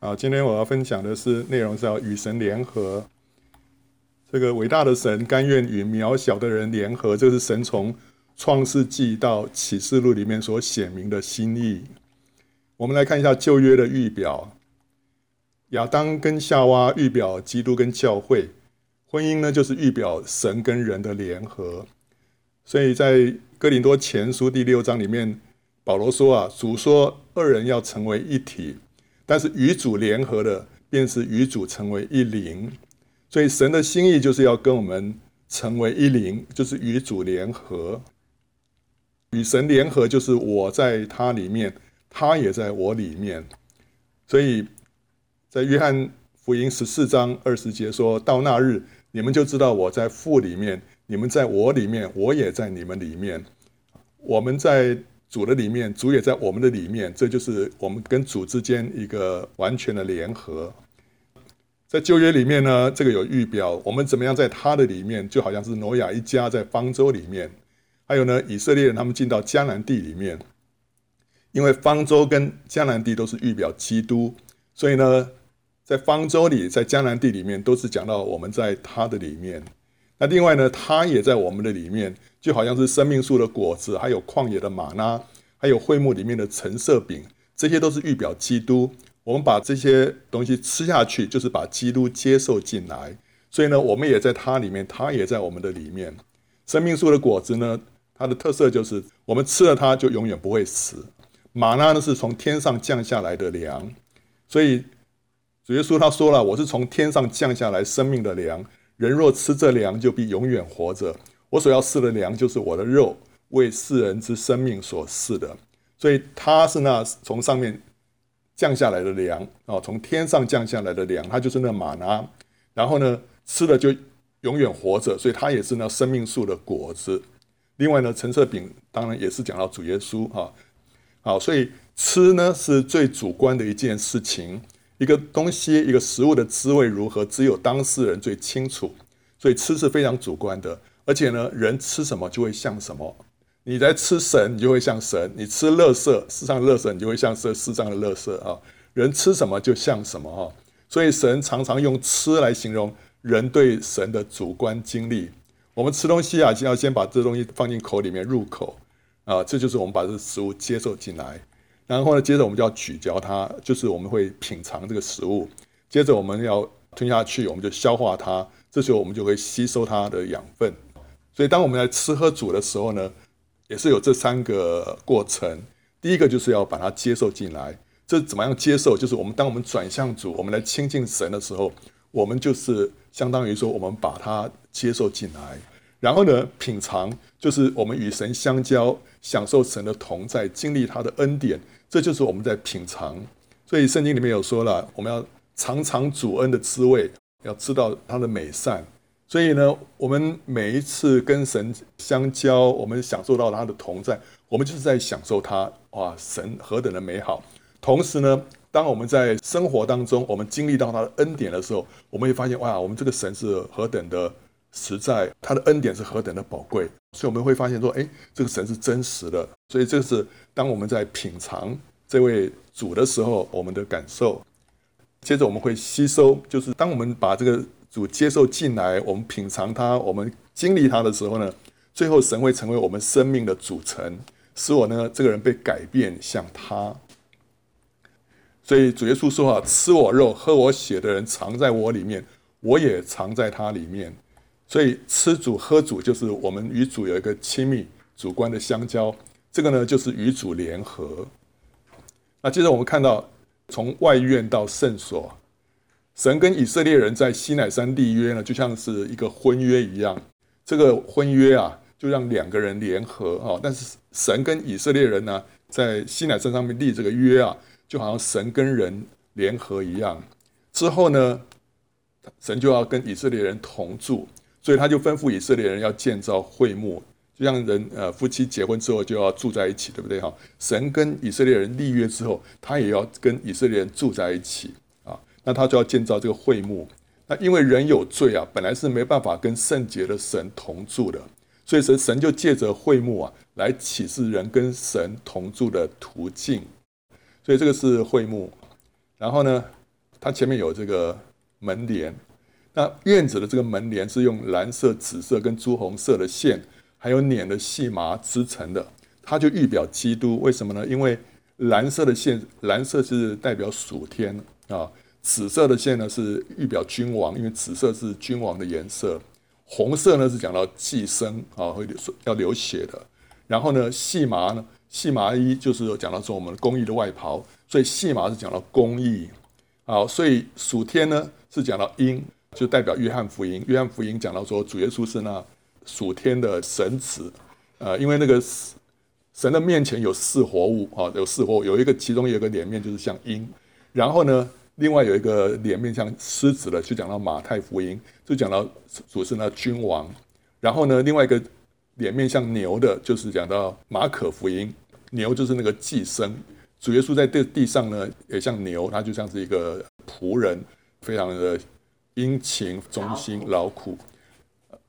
啊，今天我要分享的是内容是要与神联合。这个伟大的神甘愿与渺小的人联合，这是神从创世纪到启示录里面所显明的心意。我们来看一下旧约的预表，亚当跟夏娃预表基督跟教会，婚姻呢就是预表神跟人的联合。所以在哥林多前书第六章里面，保罗说啊，主说二人要成为一体，但是与主联合的，便是与主成为一灵。所以神的心意就是要跟我们成为一灵，就是与主联合。与神联合就是我在他里面，他也在我里面。所以在约翰福音十四章二十节说，到那日，你们就知道我在父里面，你们在我里面，我也在你们里面。我们在。主的里面，主也在我们的里面，这就是我们跟主之间一个完全的联合。在旧约里面呢，这个有预表，我们怎么样在他的里面，就好像是挪亚一家在方舟里面，还有呢，以色列人他们进到迦南地里面，因为方舟跟迦南地都是预表基督，所以呢，在方舟里，在迦南地里面，都是讲到我们在他的里面。那另外呢，它也在我们的里面，就好像是生命树的果子，还有旷野的吗哪，还有会幕里面的橙色饼，这些都是预表基督。我们把这些东西吃下去，就是把基督接受进来。所以呢，我们也在它里面，它也在我们的里面。生命树的果子呢，它的特色就是我们吃了它就永远不会死。吗哪呢，是从天上降下来的粮，所以主耶稣他说了：“我是从天上降下来生命的粮。”人若吃这粮，就必永远活着。我所要赐的粮，就是我的肉，为世人之生命所赐的。所以，他是那从上面降下来的粮啊，从天上降下来的粮，他就是那马拿。然后呢，吃了就永远活着，所以他也是那生命树的果子。另外呢，陈设饼当然也是讲到主耶稣哈。好，所以吃呢是最主观的一件事情。一个东西，一个食物的滋味如何，只有当事人最清楚。所以吃是非常主观的，而且呢，人吃什么就会像什么。你在吃神，你就会像神；你吃乐色，世上的垃圾，你就会像这世上的乐色啊。人吃什么就像什么哈。所以神常常用吃来形容人对神的主观经历。我们吃东西啊，就要先把这东西放进口里面入口啊，这就是我们把这食物接受进来。然后呢，接着我们就要咀嚼它，就是我们会品尝这个食物。接着我们要吞下去，我们就消化它。这时候我们就会吸收它的养分。所以当我们来吃喝煮的时候呢，也是有这三个过程。第一个就是要把它接受进来。这怎么样接受？就是我们当我们转向主，我们来亲近神的时候，我们就是相当于说我们把它接受进来。然后呢，品尝就是我们与神相交，享受神的同在，经历他的恩典。这就是我们在品尝，所以圣经里面有说了，我们要尝尝主恩的滋味，要知道他的美善。所以呢，我们每一次跟神相交，我们享受到他的同在，我们就是在享受他。哇，神何等的美好！同时呢，当我们在生活当中，我们经历到他的恩典的时候，我们会发现，哇，我们这个神是何等的实在，他的恩典是何等的宝贵。所以我们会发现说，哎，这个神是真实的。所以这是当我们在品尝这位主的时候，我们的感受。接着我们会吸收，就是当我们把这个主接受进来，我们品尝他，我们经历他的时候呢，最后神会成为我们生命的组成，使我呢这个人被改变像他。所以主耶稣说啊，吃我肉、喝我血的人藏在我里面，我也藏在他里面。所以吃主喝主就是我们与主有一个亲密主观的相交，这个呢就是与主联合。那接着我们看到从外院到圣所，神跟以色列人在西乃山立约呢，就像是一个婚约一样。这个婚约啊，就让两个人联合啊。但是神跟以色列人呢，在西乃山上面立这个约啊，就好像神跟人联合一样。之后呢，神就要跟以色列人同住。所以他就吩咐以色列人要建造会幕，就像人呃夫妻结婚之后就要住在一起，对不对哈？神跟以色列人立约之后，他也要跟以色列人住在一起啊。那他就要建造这个会幕。那因为人有罪啊，本来是没办法跟圣洁的神同住的，所以神神就借着会幕啊，来启示人跟神同住的途径。所以这个是会幕。然后呢，它前面有这个门帘。那院子的这个门帘是用蓝色、紫色跟朱红色的线，还有捻的细麻织成的，它就预表基督。为什么呢？因为蓝色的线，蓝色是代表属天啊。紫色的线呢是预表君王，因为紫色是君王的颜色。红色呢是讲到祭牲啊，会流要流血的。然后呢，细麻呢，细麻衣就是讲到说我们公义的外袍，所以细麻是讲到公义。好，所以属天呢是讲到阴，就代表约翰福音。约翰福音讲到说主耶稣是那属天的神子，呃，因为那个神的面前有四活物啊，有四活物，有一个其中有一个脸面就是像鹰，然后呢。另外有一个脸面像狮子的，就讲到马太福音，就讲到主是那君王。然后呢，另外一个脸面像牛的，就是讲到马可福音，牛就是那个寄生。主耶稣在地地上呢，也像牛，他就像是一个仆人，非常的殷勤、忠心、劳苦。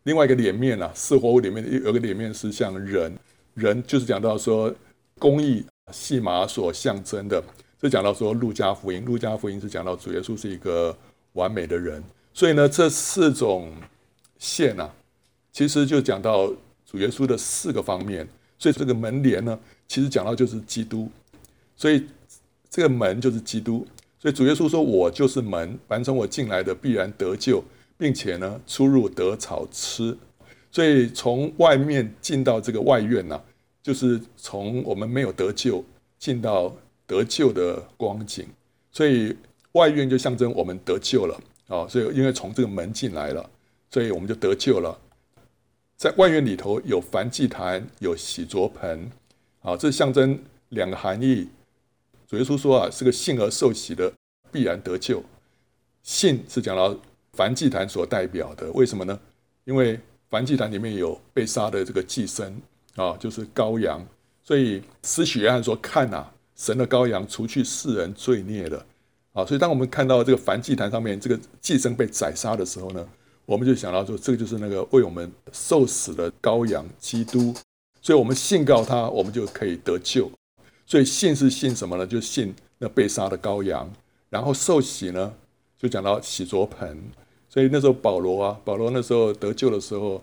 另外一个脸面啊，四活物里面有个脸面是像人，人就是讲到说公义细麻所象征的。这讲到说，路加福音，路加福音是讲到主耶稣是一个完美的人，所以呢，这四种线啊，其实就讲到主耶稣的四个方面。所以这个门帘呢，其实讲到就是基督，所以这个门就是基督。所以主耶稣说：“我就是门，凡从我进来的必然得救，并且呢，出入得草吃。”所以从外面进到这个外院呢、就是从我们没有得救进到。得救的光景，所以外院就象征我们得救了啊！所以因为从这个门进来了，所以我们就得救了。在外院里头有燔祭坛，有洗濯盆，啊，这象征两个含义。主耶稣说啊，是个信而受洗的必然得救。信是讲到燔祭坛所代表的，为什么呢？因为燔祭坛里面有被杀的这个祭牲啊，就是羔羊，所以施洗约翰说：“看呐。”神的羔羊除去世人罪孽的，啊，所以当我们看到这个燔祭坛上面这个祭牲被宰杀的时候呢，我们就想到说，这个就是那个为我们受死的羔羊基督，所以我们信告他，我们就可以得救。所以信是信什么呢？就信那被杀的羔羊，然后受洗呢，就讲到洗濯盆。所以那时候保罗啊，保罗那时候得救的时候，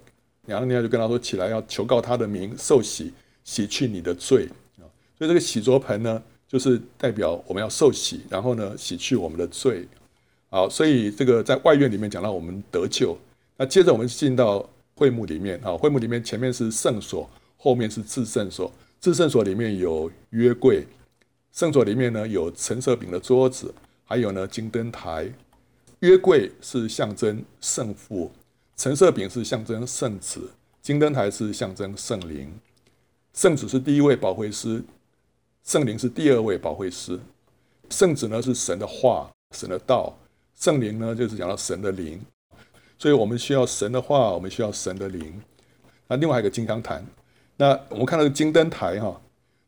亚拿尼亚就跟他说，起来要求告他的名，受洗，洗去你的罪啊。所以这个洗濯盆呢，就是代表我们要受洗，然后呢，洗去我们的罪。好，所以这个在外院里面讲到我们得救。那接着我们进到会幕里面啊，会幕里面前面是圣所，后面是至圣所。至圣所里面有约柜，圣所里面呢有橙色饼的桌子，还有呢金灯台。约柜是象征圣父，橙色饼是象征圣子，金灯台是象征圣灵。圣子是第一位保惠师。圣灵是第二位保惠师，圣子呢是神的话，神的道，圣灵呢就是讲到神的灵，所以我们需要神的话，我们需要神的灵。那另外还有一个金香坛，那我们看到金灯台哈，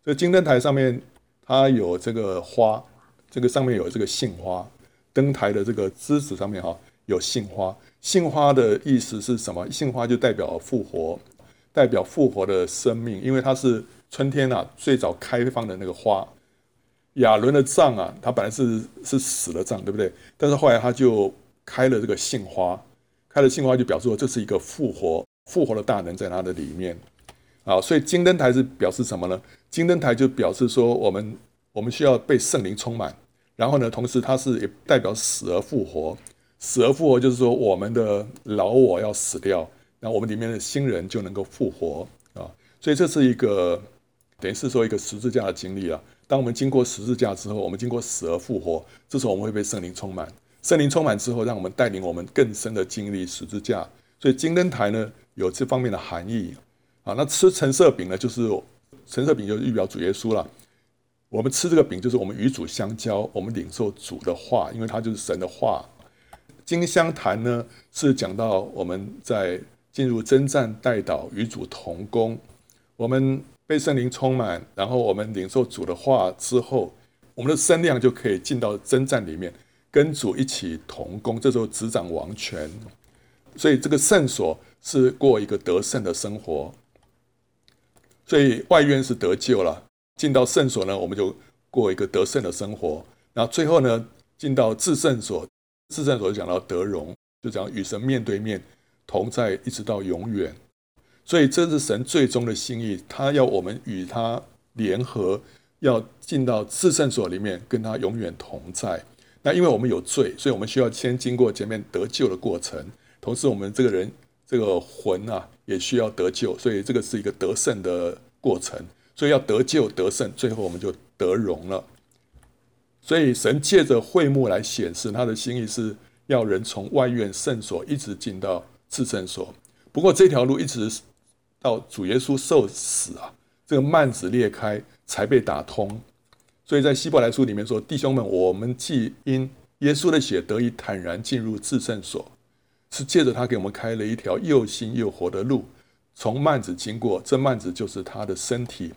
这金灯台上面它有这个花，这个上面有这个杏花，灯台的这个枝子上面哈有杏花，杏花的意思是什么？杏花就代表复活，代表复活的生命，因为它是。春天啊，最早开放的那个花，亚伦的杖啊，它本来是是死的杖，对不对？但是后来他就开了这个杏花，开了杏花就表示说这是一个复活，复活的大能在它的里面啊。所以金灯台是表示什么呢？金灯台就表示说我们我们需要被圣灵充满，然后呢，同时它是也代表死而复活，死而复活就是说我们的老我要死掉，那我们里面的新人就能够复活啊。所以这是一个。等于是说一个十字架的经历了。当我们经过十字架之后，我们经过死而复活，这时候我们会被圣灵充满。圣灵充满之后，让我们带领我们更深的经历十字架。所以金灯台呢，有这方面的含义。啊，那吃橙色饼呢，就是橙色饼就预表主耶稣了。我们吃这个饼，就是我们与主相交，我们领受主的话，因为它就是神的话。金香坛呢，是讲到我们在进入征战代祷与主同工，我们。被圣灵充满，然后我们领受主的话之后，我们的身量就可以进到征战里面，跟主一起同工。这时候执掌王权，所以这个圣所是过一个得胜的生活。所以外院是得救了，进到圣所呢，我们就过一个得胜的生活。然后最后呢，进到至圣所，至圣所就讲到得荣，就讲与神面对面同在，一直到永远。所以这是神最终的心意，他要我们与他联合，要进到至圣所里面，跟他永远同在。那因为我们有罪，所以我们需要先经过前面得救的过程，同时我们这个人这个魂啊也需要得救，所以这个是一个得胜的过程。所以要得救得胜，最后我们就得荣了。所以神借着会幕来显示他的心意，是要人从外院圣所一直进到至圣所。不过这条路一直。到主耶稣受死啊，这个幔子裂开才被打通。所以在希伯来书里面说：“弟兄们，我们既因耶稣的血得以坦然进入至圣所，是借着他给我们开了一条又新又活的路，从幔子经过。这幔子就是他的身体。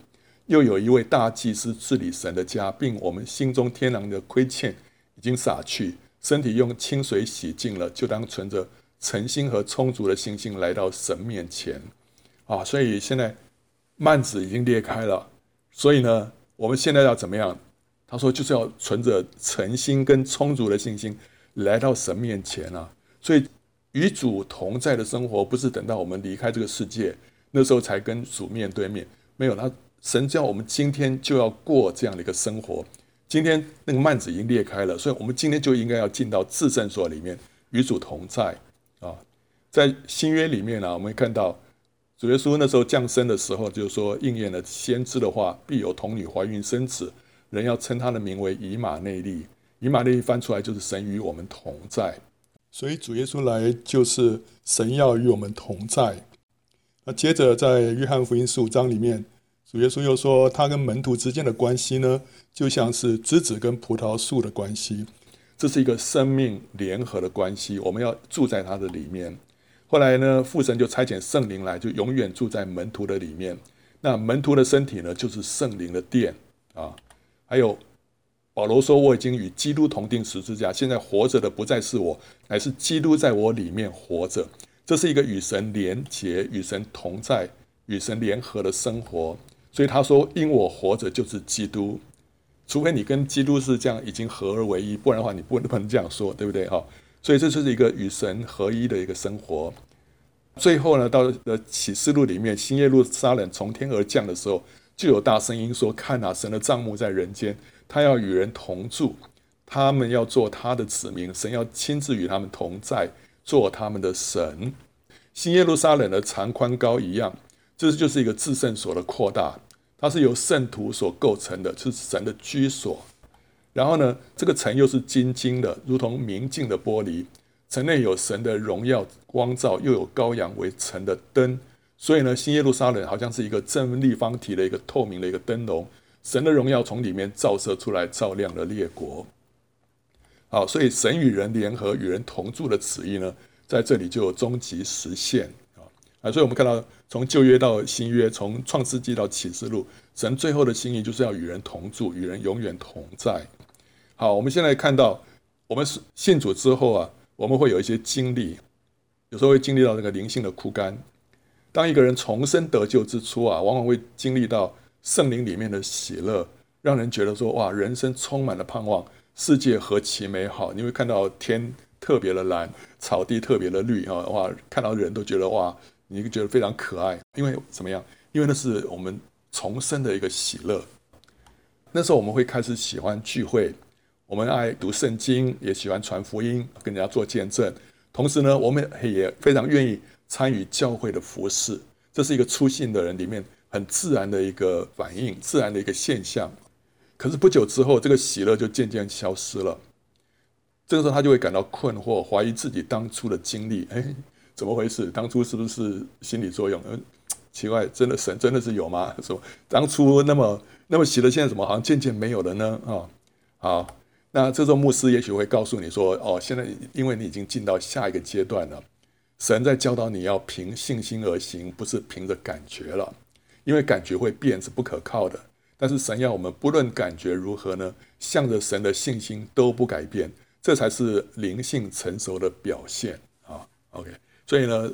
又有一位大祭司治理神的家，并我们心中天然的亏欠已经洒去，身体用清水洗净了，就当存着诚心和充足的信心来到神面前。”啊，所以现在幔子已经裂开了，所以呢，我们现在要怎么样？他说就是要存着诚心跟充足的信心来到神面前啊。所以与主同在的生活，不是等到我们离开这个世界那时候才跟主面对面，没有，他神叫我们今天就要过这样的一个生活。今天那个幔子已经裂开了，所以我们今天就应该要进到至圣所里面与主同在啊。在新约里面呢、啊，我们看到。主耶稣那时候降生的时候，就是说应验了先知的话，必有童女怀孕生子，人要称他的名为以马内利。以马内利翻出来就是神与我们同在，所以主耶稣来就是神要与我们同在。那接着在约翰福音十五章里面，主耶稣又说，他跟门徒之间的关系呢，就像是枝子跟葡萄树的关系，这是一个生命联合的关系，我们要住在他的里面。后来呢，父神就差遣圣灵来，就永远住在门徒的里面。那门徒的身体呢，就是圣灵的殿啊。还有保罗说：“我已经与基督同钉十字架，现在活着的不再是我，乃是基督在我里面活着。”这是一个与神连结、与神同在、与神联合的生活。所以他说：“因我活着就是基督。”除非你跟基督是这样已经合而为一，不然的话你不能不能这样说，对不对？哈。所以这就是一个与神合一的一个生活。最后呢，到了启示录里面，新耶路撒冷从天而降的时候，就有大声音说：“看哪，神的帐幕在人间，他要与人同住，他们要做他的子民，神要亲自与他们同在，做他们的神。”新耶路撒冷的长宽高一样，这就是一个至圣所的扩大，它是由圣徒所构成的，是神的居所。然后呢，这个城又是晶晶的，如同明镜的玻璃。城内有神的荣耀光照，又有羔羊为城的灯。所以呢，新耶路撒冷好像是一个正立方体的一个透明的一个灯笼，神的荣耀从里面照射出来，照亮了列国。好，所以神与人联合、与人同住的旨意呢，在这里就有终极实现啊！所以我们看到从旧约到新约，从创世纪到启示录，神最后的心意就是要与人同住，与人永远同在。好，我们现在看到，我们信主之后啊，我们会有一些经历，有时候会经历到这个灵性的枯干。当一个人重生得救之初啊，往往会经历到圣灵里面的喜乐，让人觉得说哇，人生充满了盼望，世界何其美好！你会看到天特别的蓝，草地特别的绿啊，哇，看到人都觉得哇，你觉得非常可爱，因为怎么样？因为那是我们重生的一个喜乐。那时候我们会开始喜欢聚会。我们爱读圣经，也喜欢传福音，跟人家做见证。同时呢，我们也非常愿意参与教会的服事。这是一个初信的人里面很自然的一个反应，自然的一个现象。可是不久之后，这个喜乐就渐渐消失了。这个时候，他就会感到困惑，怀疑自己当初的经历。哎，怎么回事？当初是不是心理作用？嗯，奇怪，真的神真的是有吗？说当初那么那么喜乐，现在怎么好像渐渐没有了呢？啊、好。那这时候牧师也许会告诉你说：“哦，现在因为你已经进到下一个阶段了，神在教导你要凭信心而行，不是凭着感觉了，因为感觉会变，是不可靠的。但是神要我们不论感觉如何呢，向着神的信心都不改变，这才是灵性成熟的表现啊。OK，所以呢，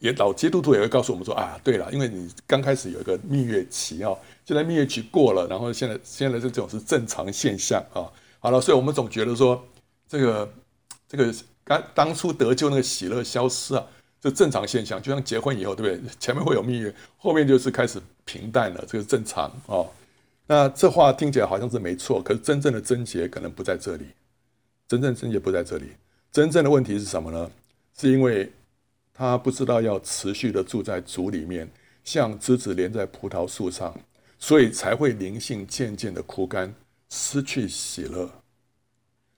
也老基督徒也会告诉我们说：啊，对了，因为你刚开始有一个蜜月期啊，现在蜜月期过了，然后现在现在这种是正常现象啊。”好了，所以我们总觉得说，这个这个刚当初得救那个喜乐消失啊，这正常现象，就像结婚以后，对不对？前面会有蜜月，后面就是开始平淡了，这个正常哦。那这话听起来好像是没错，可是真正的症结可能不在这里，真正症结不在这里，真正的问题是什么呢？是因为他不知道要持续的住在主里面，像枝子连在葡萄树上，所以才会灵性渐渐的枯干，失去喜乐。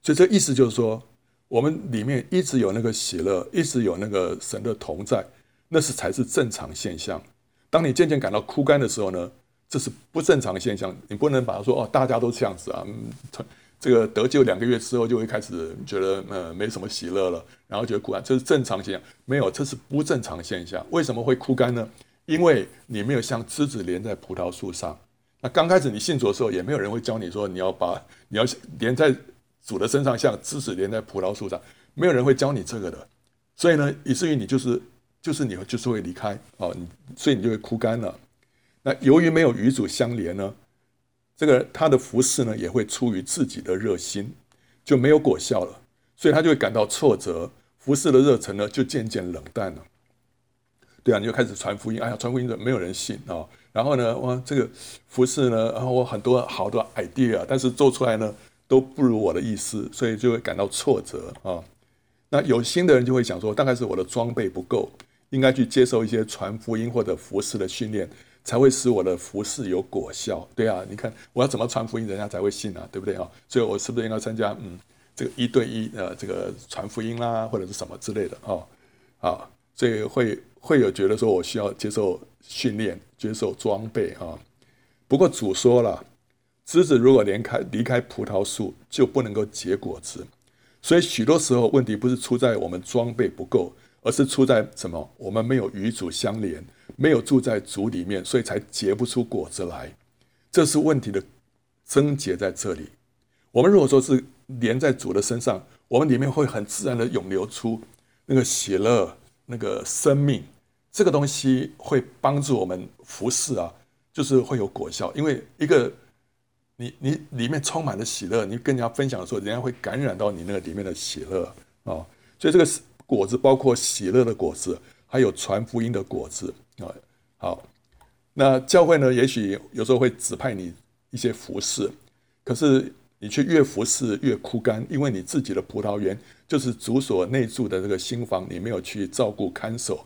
所以这意思就是说，我们里面一直有那个喜乐，一直有那个神的同在，那是才是正常现象。当你渐渐感到枯干的时候呢，这是不正常现象，你不能把它说哦，大家都这样子啊，嗯，这个得救两个月之后就会开始觉得呃没什么喜乐了，然后觉得枯干，这是正常现象。没有，这是不正常现象。为什么会枯干呢？因为你没有像枝子连在葡萄树上。那刚开始你信主的时候，也没有人会教你说你要把你要连在主的身上，像枝子连在葡萄树上，没有人会教你这个的。所以呢，以至于你就是就是你就是会离开啊，你所以你就会枯干了。那由于没有与主相连呢，这个他的服侍呢也会出于自己的热心，就没有果效了，所以他就会感到挫折，服侍的热忱呢就渐渐冷淡了。对啊，你就开始传福音，哎呀，传福音的没有人信啊、哦。然后呢，哇，这个服侍呢，然后我很多好多 idea，但是做出来呢都不如我的意思，所以就会感到挫折啊、那有心的人就会想说，大概是我的装备不够，应该去接受一些传福音或者服饰的训练。才会使我的服事有果效，对啊，你看我要怎么传福音，人家才会信啊，对不对啊？所以我是不是应该参加嗯这个一对一呃这个传福音啦，或者是什么之类的啊？啊，所以会会有觉得说我需要接受训练，接受装备啊。不过主说了，枝子如果连开离开葡萄树，就不能够结果子。所以许多时候问题不是出在我们装备不够，而是出在什么？我们没有与主相连。没有住在主里面，所以才结不出果子来，这是问题的症结在这里。我们如果说是连在主的身上，我们里面会很自然的涌流出那个喜乐、那个生命，这个东西会帮助我们服侍啊，就是会有果效。因为一个你你里面充满了喜乐，你跟人家分享的时候，人家会感染到你那个里面的喜乐啊。所以这个果子包括喜乐的果子，还有传福音的果子。啊，好，那教会呢？也许有时候会指派你一些服侍，可是你却越服侍越枯干，因为你自己的葡萄园就是主所内住的这个新房，你没有去照顾看守，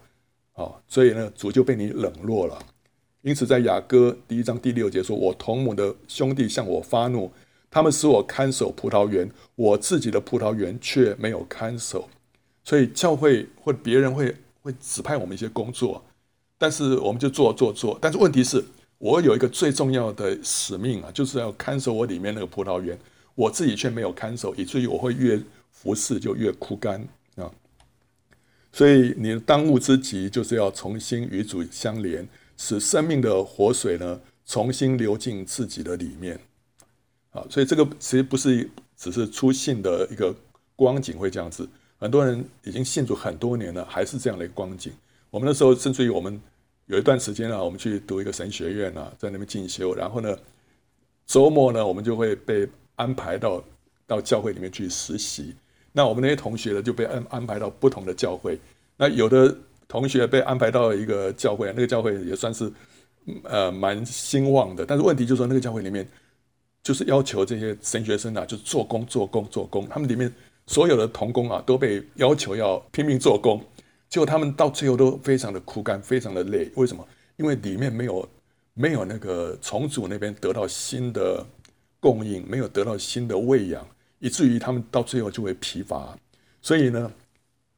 啊，所以呢，主就被你冷落了。因此，在雅歌第一章第六节说：“我同母的兄弟向我发怒，他们使我看守葡萄园，我自己的葡萄园却没有看守。”所以，教会或别人会会指派我们一些工作。但是我们就做做做，但是问题是，我有一个最重要的使命啊，就是要看守我里面那个葡萄园，我自己却没有看守，以至于我会越服侍就越枯干啊。所以你的当务之急就是要重新与主相连，使生命的活水呢重新流进自己的里面啊。所以这个其实不是只是出信的一个光景会这样子，很多人已经信主很多年了，还是这样的一个光景。我们那时候甚至于我们。有一段时间啊，我们去读一个神学院啊，在那边进修。然后呢，周末呢，我们就会被安排到到教会里面去实习。那我们那些同学呢，就被安安排到不同的教会。那有的同学被安排到一个教会，那个教会也算是呃蛮兴旺的。但是问题就是说，那个教会里面就是要求这些神学生啊，就做工、做工、做工。他们里面所有的童工啊，都被要求要拼命做工。结果他们到最后都非常的枯干，非常的累。为什么？因为里面没有没有那个重组那边得到新的供应，没有得到新的喂养，以至于他们到最后就会疲乏。所以呢，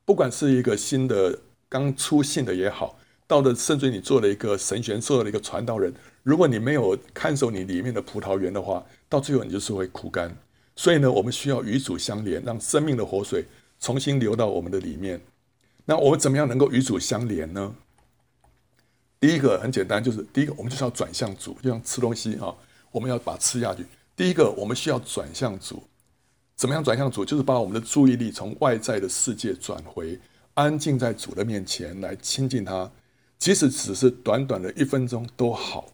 不管是一个新的刚出信的也好，到了甚至你做了一个神学，做了一个传道人，如果你没有看守你里面的葡萄园的话，到最后你就是会枯干。所以呢，我们需要与主相连，让生命的活水重新流到我们的里面。那我们怎么样能够与主相连呢？第一个很简单，就是第一个我们就是要转向主，就像吃东西啊，我们要把它吃下去。第一个我们需要转向主，怎么样转向主？就是把我们的注意力从外在的世界转回，安静在主的面前来亲近他，即使只是短短的一分钟都好。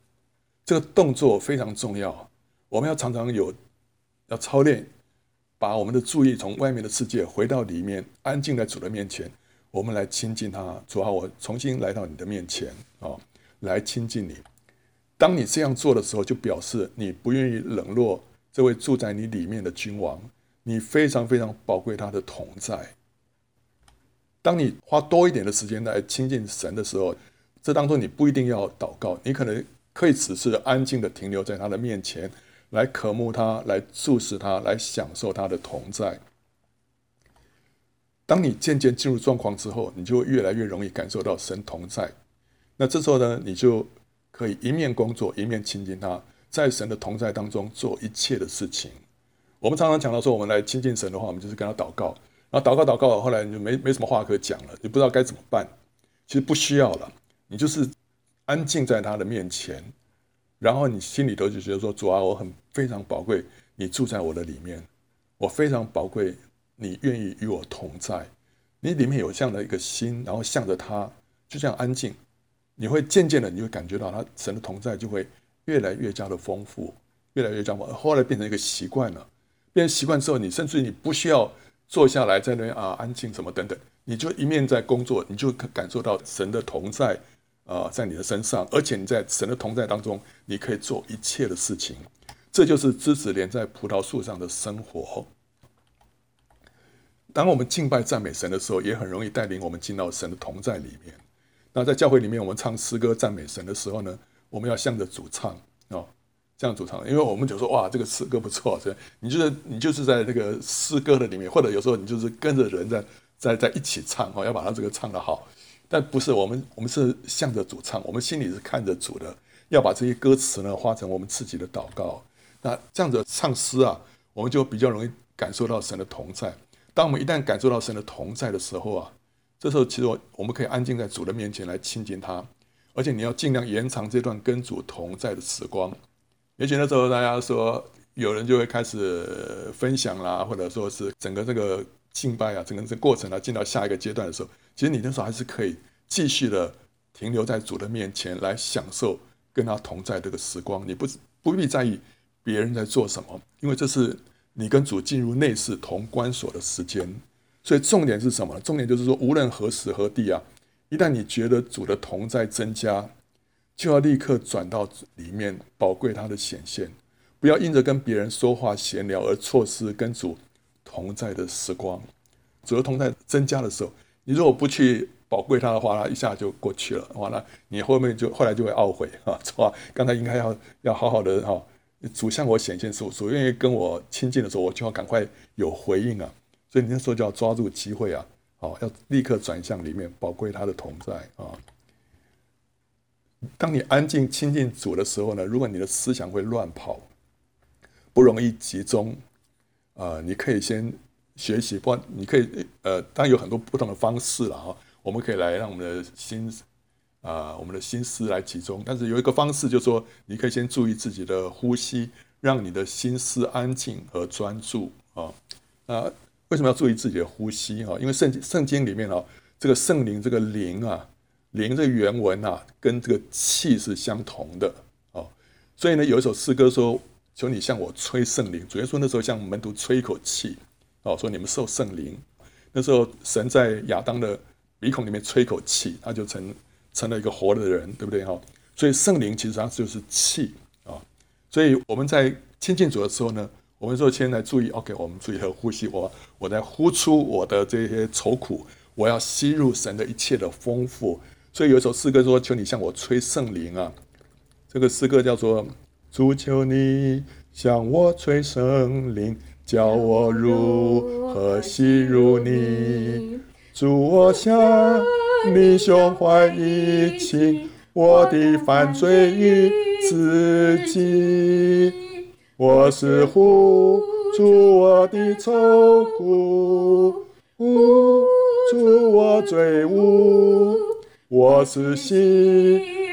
这个动作非常重要，我们要常常有要操练，把我们的注意从外面的世界回到里面，安静在主的面前，我们来亲近他。主啊，我重新来到你的面前啊，来亲近你。当你这样做的时候，就表示你不愿意冷落这位住在你里面的君王，你非常非常宝贵他的同在。当你花多一点的时间来亲近神的时候，这当中你不一定要祷告，你可能可以只是安静的停留在他的面前。来渴慕他，来注视他，来享受他的同在。当你渐渐进入状况之后，你就越来越容易感受到神同在。那这时候呢，你就可以一面工作，一面亲近他，在神的同在当中做一切的事情。我们常常讲到说，我们来亲近神的话，我们就是跟他祷告，然后祷告祷告，后来你就没没什么话可讲了，你不知道该怎么办。其实不需要了，你就是安静在他的面前。然后你心里头就觉得说，主啊，我很非常宝贵，你住在我的里面，我非常宝贵，你愿意与我同在，你里面有这样的一个心，然后向着他，就这样安静，你会渐渐的，你会感觉到他神的同在就会越来越加的丰富，越来越加丰富，后来变成一个习惯了，变成习惯之后，你甚至你不需要坐下来在那边啊安静什么等等，你就一面在工作，你就感受到神的同在。啊，在你的身上，而且你在神的同在当中，你可以做一切的事情。这就是枝子连在葡萄树上的生活。当我们敬拜赞美神的时候，也很容易带领我们进到神的同在里面。那在教会里面，我们唱诗歌赞美神的时候呢，我们要向着主唱，这样主唱，因为我们就说哇，这个诗歌不错，所以你就是你就是在这个诗歌的里面，或者有时候你就是跟着人在在在一起唱哦，要把它这个唱得好。但不是我们，我们是向着主唱，我们心里是看着主的，要把这些歌词呢化成我们自己的祷告。那这样子唱诗啊，我们就比较容易感受到神的同在。当我们一旦感受到神的同在的时候啊，这时候其实我我们可以安静在主的面前来亲近他，而且你要尽量延长这段跟主同在的时光。也许那时候大家说有人就会开始分享啦，或者说是整个这个敬拜啊，整个这个过程啊，进到下一个阶段的时候。其实你那时候还是可以继续的停留在主的面前来享受跟他同在这个时光，你不不必在意别人在做什么，因为这是你跟主进入内室同关锁的时间。所以重点是什么？重点就是说，无论何时何地啊，一旦你觉得主的同在增加，就要立刻转到里面宝贵他的显现，不要因着跟别人说话闲聊而错失跟主同在的时光。主的同在增加的时候。你如果不去宝贵他的话，那一下就过去了。完了，你后面就后来就会懊悔啊！错，刚才应该要要好好的哈，主向我显现时，主愿意跟我亲近的时候，我就要赶快有回应啊！所以你那时候就要抓住机会啊！好，要立刻转向里面宝贵他的同在啊！当你安静亲近主的时候呢，如果你的思想会乱跑，不容易集中，啊，你可以先。学习不，你可以呃，当然有很多不同的方式了哈。我们可以来让我们的心啊、我们的心思来集中。但是有一个方式，就是说你可以先注意自己的呼吸，让你的心思安静和专注啊。那为什么要注意自己的呼吸哈？因为圣经圣经里面啊，这个圣灵这个灵啊，灵这原文啊，跟这个气是相同的哦。所以呢，有一首诗歌说：“求你向我吹圣灵。”主耶稣那时候向门徒吹一口气。哦，说你们受圣灵，那时候神在亚当的鼻孔里面吹一口气，他就成成了一个活的人，对不对？哈，所以圣灵其实它就是气啊。所以我们在亲近主的时候呢，我们说先来注意，OK，我们注意和呼吸，我我在呼出我的这些愁苦，我要吸入神的一切的丰富。所以有一首诗歌说：“求你向我吹圣灵啊！”这个诗歌叫做“主求你向我吹圣灵”。叫我如何吸入你？主，我向你胸怀意倾，我的犯罪与自己。我是呼出我的愁苦，呼出我罪污。我是吸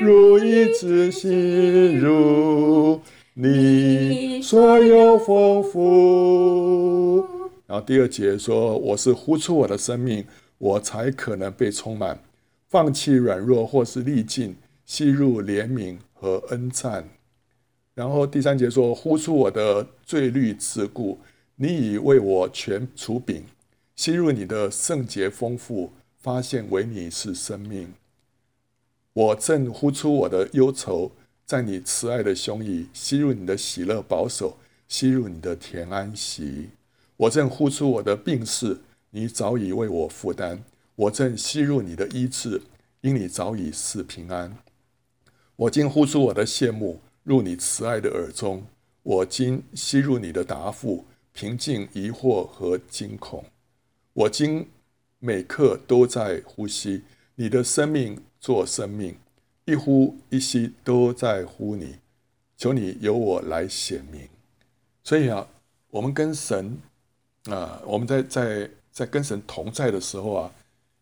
入一直吸入。你所有丰富，然后第二节说：“我是呼出我的生命，我才可能被充满，放弃软弱或是力尽，吸入怜悯和恩赞。”然后第三节说：“呼出我的罪律桎梏，你已为我全除饼，吸入你的圣洁丰富，发现唯你是生命。我正呼出我的忧愁，在你慈爱的胸臆，吸入你的喜乐保守，吸入你的甜安息。我正呼出我的病逝，你早已为我负担。我正吸入你的医治，因你早已是平安。我今呼出我的羡慕，入你慈爱的耳中。我今吸入你的答复，平静疑惑和惊恐。我今每刻都在呼吸，你的生命做生命，一呼一吸都在呼你。求你由我来显明。所以啊，我们跟神啊，我们在在在跟神同在的时候啊。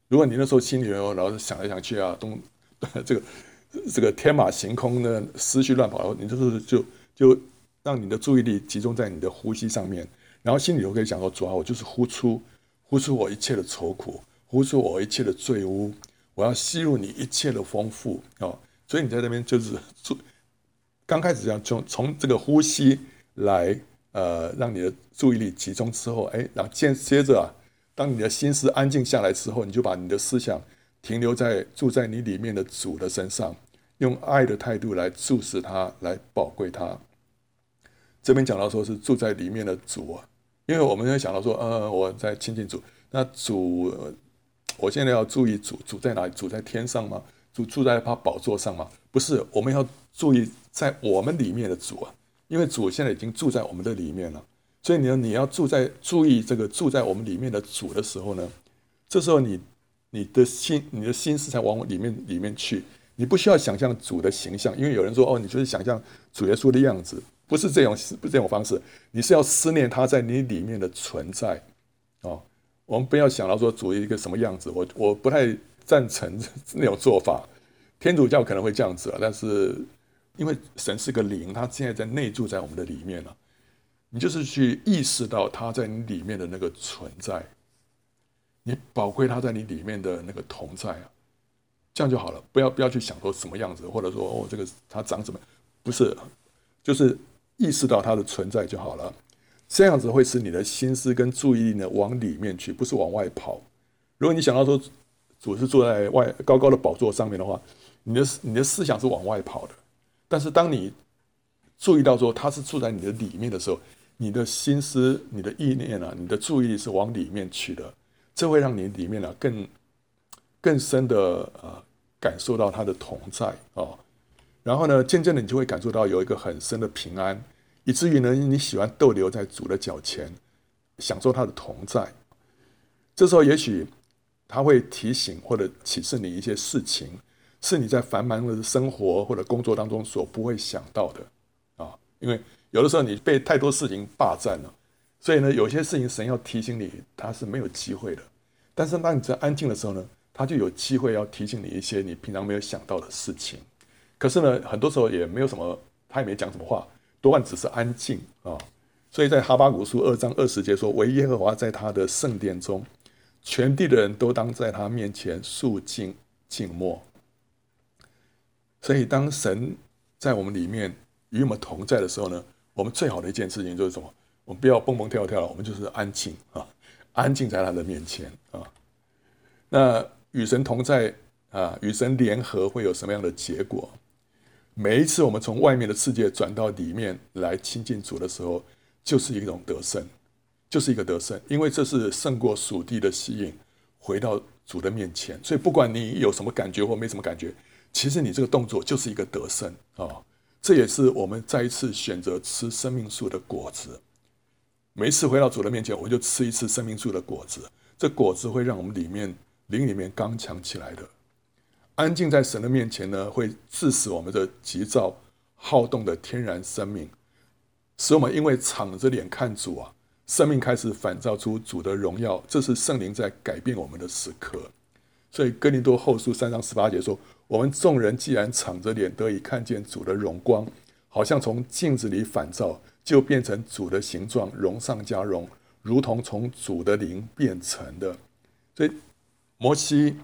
如果你那时候心里头老是想来想去啊，东 这个这个天马行空的思绪乱跑，你就是就就让你的注意力集中在你的呼吸上面，然后心里头可以想说：主啊，我就是呼出呼出我一切的愁苦，呼出我一切的罪污，我要吸入你一切的丰富哦。所以你在这边就是注刚开始这样从从这个呼吸来呃让你的注意力集中之后，哎，然后接接着啊。当你的心思安静下来之后，你就把你的思想停留在住在你里面的主的身上，用爱的态度来注视他，来宝贵他。这边讲到说是住在里面的主啊，因为我们会想到说，呃，我在亲近主，那主，我现在要注意主，主在哪里？主在天上吗？主住在他宝座上吗？不是，我们要注意在我们里面的主啊，因为主现在已经住在我们的里面了。所以你你要住在注意这个住在我们里面的主的时候呢，这时候你你的心你的心思才往里面里面去，你不需要想象主的形象，因为有人说哦，你就是想象主耶稣的样子，不是这种不是这种方式，你是要思念他在你里面的存在哦。我们不要想到说主一个什么样子，我我不太赞成 那种做法。天主教可能会这样子啊，但是因为神是个灵，他现在在内住在我们的里面了。你就是去意识到他在你里面的那个存在，你宝贵他在你里面的那个同在啊，这样就好了。不要不要去想说什么样子，或者说哦，这个他长什么，不是，就是意识到他的存在就好了。这样子会使你的心思跟注意力呢往里面去，不是往外跑。如果你想到说主是坐在外高高的宝座上面的话，你的你的思想是往外跑的。但是当你注意到说他是住在你的里面的时候，你的心思、你的意念啊，你的注意力是往里面去的，这会让你里面呢、更更深的呃感受到他的同在啊、哦。然后呢，渐渐的你就会感受到有一个很深的平安，以至于呢你喜欢逗留在主的脚前，享受他的同在。这时候也许他会提醒或者启示你一些事情，是你在繁忙的生活或者工作当中所不会想到的啊、因为。有的时候你被太多事情霸占了，所以呢，有些事情神要提醒你，他是没有机会的。但是当你在安静的时候呢，他就有机会要提醒你一些你平常没有想到的事情。可是呢，很多时候也没有什么，他也没讲什么话，多半只是安静啊。所以在哈巴谷书二章二十节说：“唯耶和华在他的圣殿中，全地的人都当在他面前肃静静默。”所以当神在我们里面与我们同在的时候呢，我们最好的一件事情就是什么？我们不要蹦蹦跳跳了，我们就是安静啊，安静在他的面前啊。那与神同在啊，与神联合会有什么样的结果？每一次我们从外面的世界转到里面来亲近主的时候，就是一种得胜，就是一个得胜，因为这是胜过属地的吸引，回到主的面前。所以不管你有什么感觉或没什么感觉，其实你这个动作就是一个得胜啊。这也是我们再一次选择吃生命树的果子。每一次回到主的面前，我就吃一次生命树的果子。这果子会让我们里面灵里面刚强起来的。安静在神的面前呢，会致使我们的急躁好动的天然生命，使我们因为敞着脸看主啊，生命开始反照出主的荣耀。这是圣灵在改变我们的时刻。所以哥林多后书三章十八节说。我们众人既然敞着脸得以看见主的荣光，好像从镜子里反照，就变成主的形状，荣上加荣，如同从主的灵变成的。所以摩西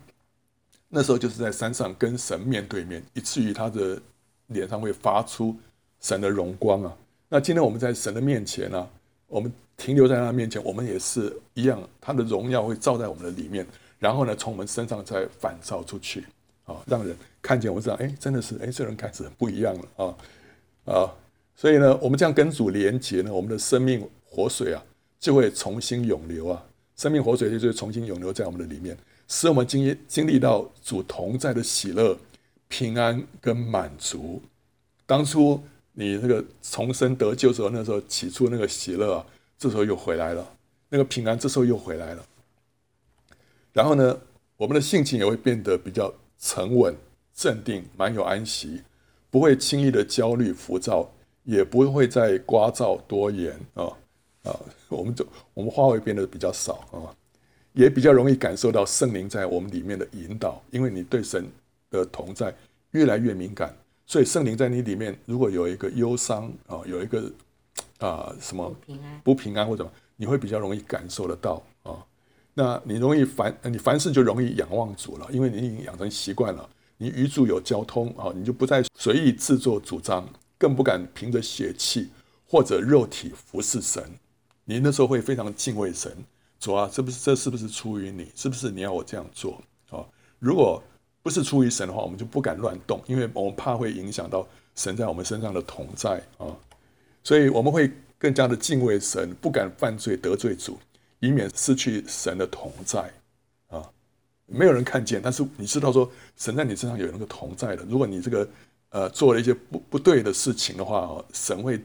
那时候就是在山上跟神面对面，以至于他的脸上会发出神的荣光啊。那今天我们在神的面前呢、我们停留在他面前，我们也是一样，他的荣耀会照在我们的里面，然后呢，从我们身上再反照出去，啊，让人看见，我知道，哎，真的是，哎，这人开始不一样了，啊，啊，所以呢，我们这样跟主连接呢，我们的生命活水啊，就会重新涌流啊，生命活水就是重新涌流在我们的里面，使我们经经历到主同在的喜乐、平安跟满足。当初。你那个重生得救时候，那时候起初那个喜乐啊，这时候又回来了；那个平安，这时候又回来了。然后呢，我们的性情也会变得比较沉稳、镇定、满有安息，不会轻易的焦虑、浮躁，也不会再聒噪多言啊啊！我们就我们话会变得比较少啊，也比较容易感受到圣灵在我们里面的引导，因为你对神的同在越来越敏感。所以圣灵在你里面，如果有一个忧伤啊，有一个啊、呃、什么不平安，不平安或者什么，你会比较容易感受得到啊。那你容易凡你凡事就容易仰望主了，因为你已经养成习惯了。你与主有交通啊，你就不再随意自作主张，更不敢凭着血气或者肉体服侍神。你那时候会非常敬畏神，主啊，这不是这是不是出于你？是不是你要我这样做啊？如果不是出于神的话，我们就不敢乱动，因为我们怕会影响到神在我们身上的同在啊，所以我们会更加的敬畏神，不敢犯罪得罪主，以免失去神的同在啊。没有人看见，但是你知道说神在你身上有那个同在的。如果你这个呃做了一些不不对的事情的话，神会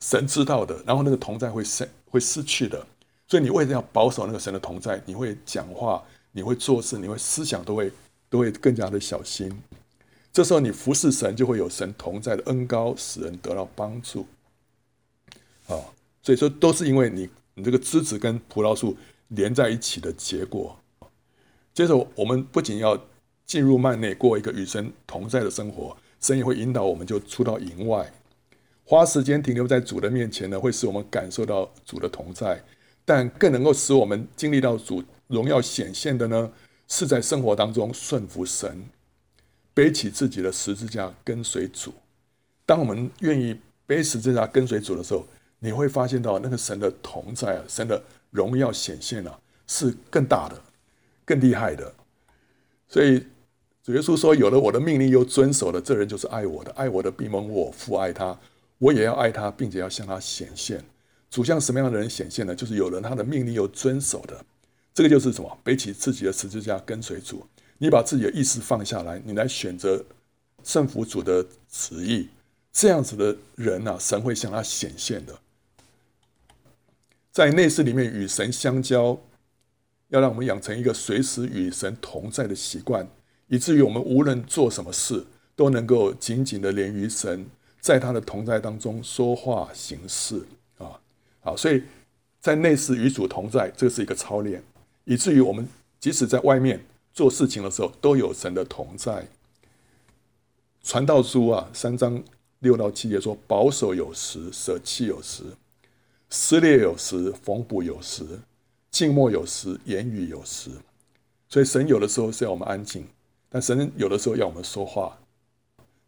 神知道的，然后那个同在会失会失去的。所以你为了要保守那个神的同在，你会讲话，你会做事，你会思想都会。都会更加的小心，这时候你服侍神就会有神同在的恩膏，使人得到帮助。啊，所以说都是因为你你这个枝子跟葡萄树连在一起的结果。接着我们不仅要进入幔内过一个与神同在的生活，神也会引导我们就出到营外，花时间停留在主的面前呢，会使我们感受到主的同在，但更能够使我们经历到主荣耀显现的呢，是在生活当中顺服神，背起自己的十字架跟随主。当我们愿意背十字架跟随主的时候，你会发现到那个神的同在啊，神的荣耀显现啊，是更大的、更厉害的。所以主耶稣说：“有了我的命令又遵守了，这人就是爱我的。爱我的必蒙我父爱他，我也要爱他，并且要向他显现。主向什么样的人显现呢？就是有人他的命令又遵守的。”这个就是什么？背起自己的十字架跟随主，你把自己的意识放下来，你来选择顺服主的旨意，这样子的人啊，神会向他显现的。在内室里面与神相交，要让我们养成一个随时与神同在的习惯，以至于我们无论做什么事，都能够紧紧的连于神，在他的同在当中说话行事啊。好，所以在内室与主同在，这是一个操练。以至于我们即使在外面做事情的时候，都有神的同在。传道书啊，三章六到七节说：保守有时，舍弃有时；撕裂有时，缝补有时；静默有时，言语有时。所以神有的时候是要我们安静，但神有的时候要我们说话。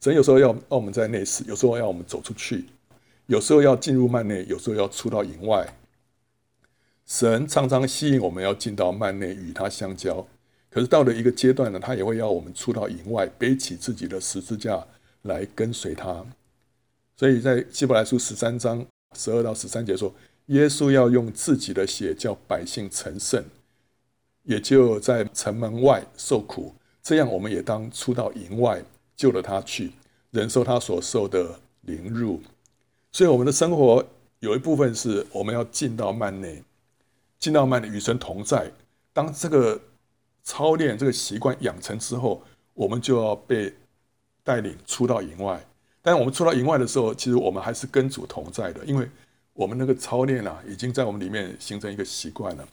神有时候要让我们在内室，有时候要我们走出去，有时候要进入幔内，有时候要出到营外。神常常吸引我们要进到幔内与他相交，可是到了一个阶段呢，他也会要我们出到营外，背起自己的十字架来跟随他。所以在希伯来书十三章十二到十三节说，耶稣要用自己的血叫百姓成圣，也就在城门外受苦，这样我们也当出到营外，救了他去，忍受他所受的凌辱。所以我们的生活有一部分是我们要进到幔内。进到幔内与神同在，当这个操练这个习惯养成之后，我们就要被带领出到营外。但是我们出到营外的时候，其实我们还是跟主同在的，因为我们那个操练啊，已经在我们里面形成一个习惯了，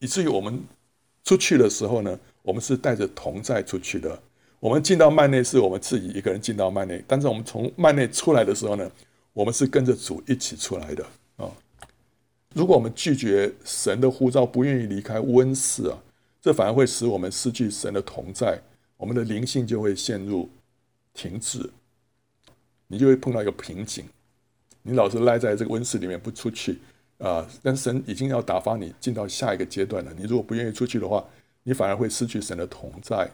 以至于我们出去的时候呢，我们是带着同在出去的。我们进到幔内是我们自己一个人进到幔内，但是我们从幔内出来的时候呢，我们是跟着主一起出来的啊。如果我们拒绝神的呼召，不愿意离开温室啊，这反而会使我们失去神的同在，我们的灵性就会陷入停滞，你就会碰到一个瓶颈。你老是赖在这个温室里面不出去，啊，但神已经要打发你进到下一个阶段了。你如果不愿意出去的话，你反而会失去神的同在。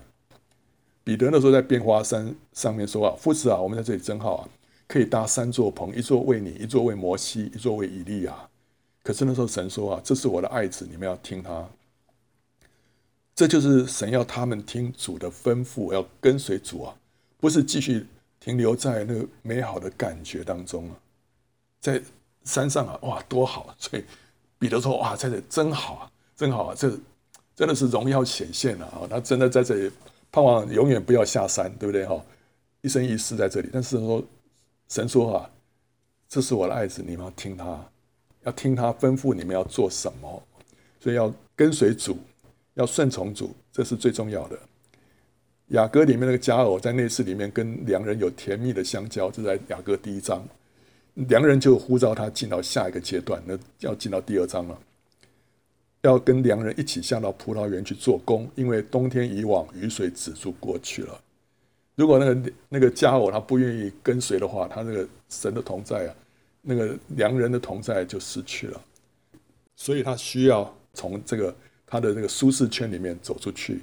彼得那时候在变化山上面说啊：“夫子啊，我们在这里真好啊，可以搭三座棚，一座为你，一座为摩西，一座为以利亚。”可是那时候神说啊：“这是我的爱子，你们要听他。”这就是神要他们听主的吩咐，要跟随主啊，不是继续停留在那个美好的感觉当中啊，在。山上啊，哇，多好！所以彼得说：“哇，在这真好啊，真好啊！这真的是荣耀显现了啊！他真的在这里，盼望永远不要下山，对不对？哈，一生一世在这里。但是说，神说啊，这是我的爱子，你们要听他，要听他吩咐你们要做什么。所以要跟随主，要顺从主，这是最重要的。雅歌里面那个佳偶在内室里面跟良人有甜蜜的相交，这在雅歌第一章。”良人就呼召他进到下一个阶段，那要进到第二章了。要跟良人一起下到葡萄园去做工，因为冬天以往，雨水止住过去了。如果那个那个佳偶他不愿意跟随的话，他那个神的同在啊，那个良人的同在就失去了。所以他需要从这个他的那个舒适圈里面走出去。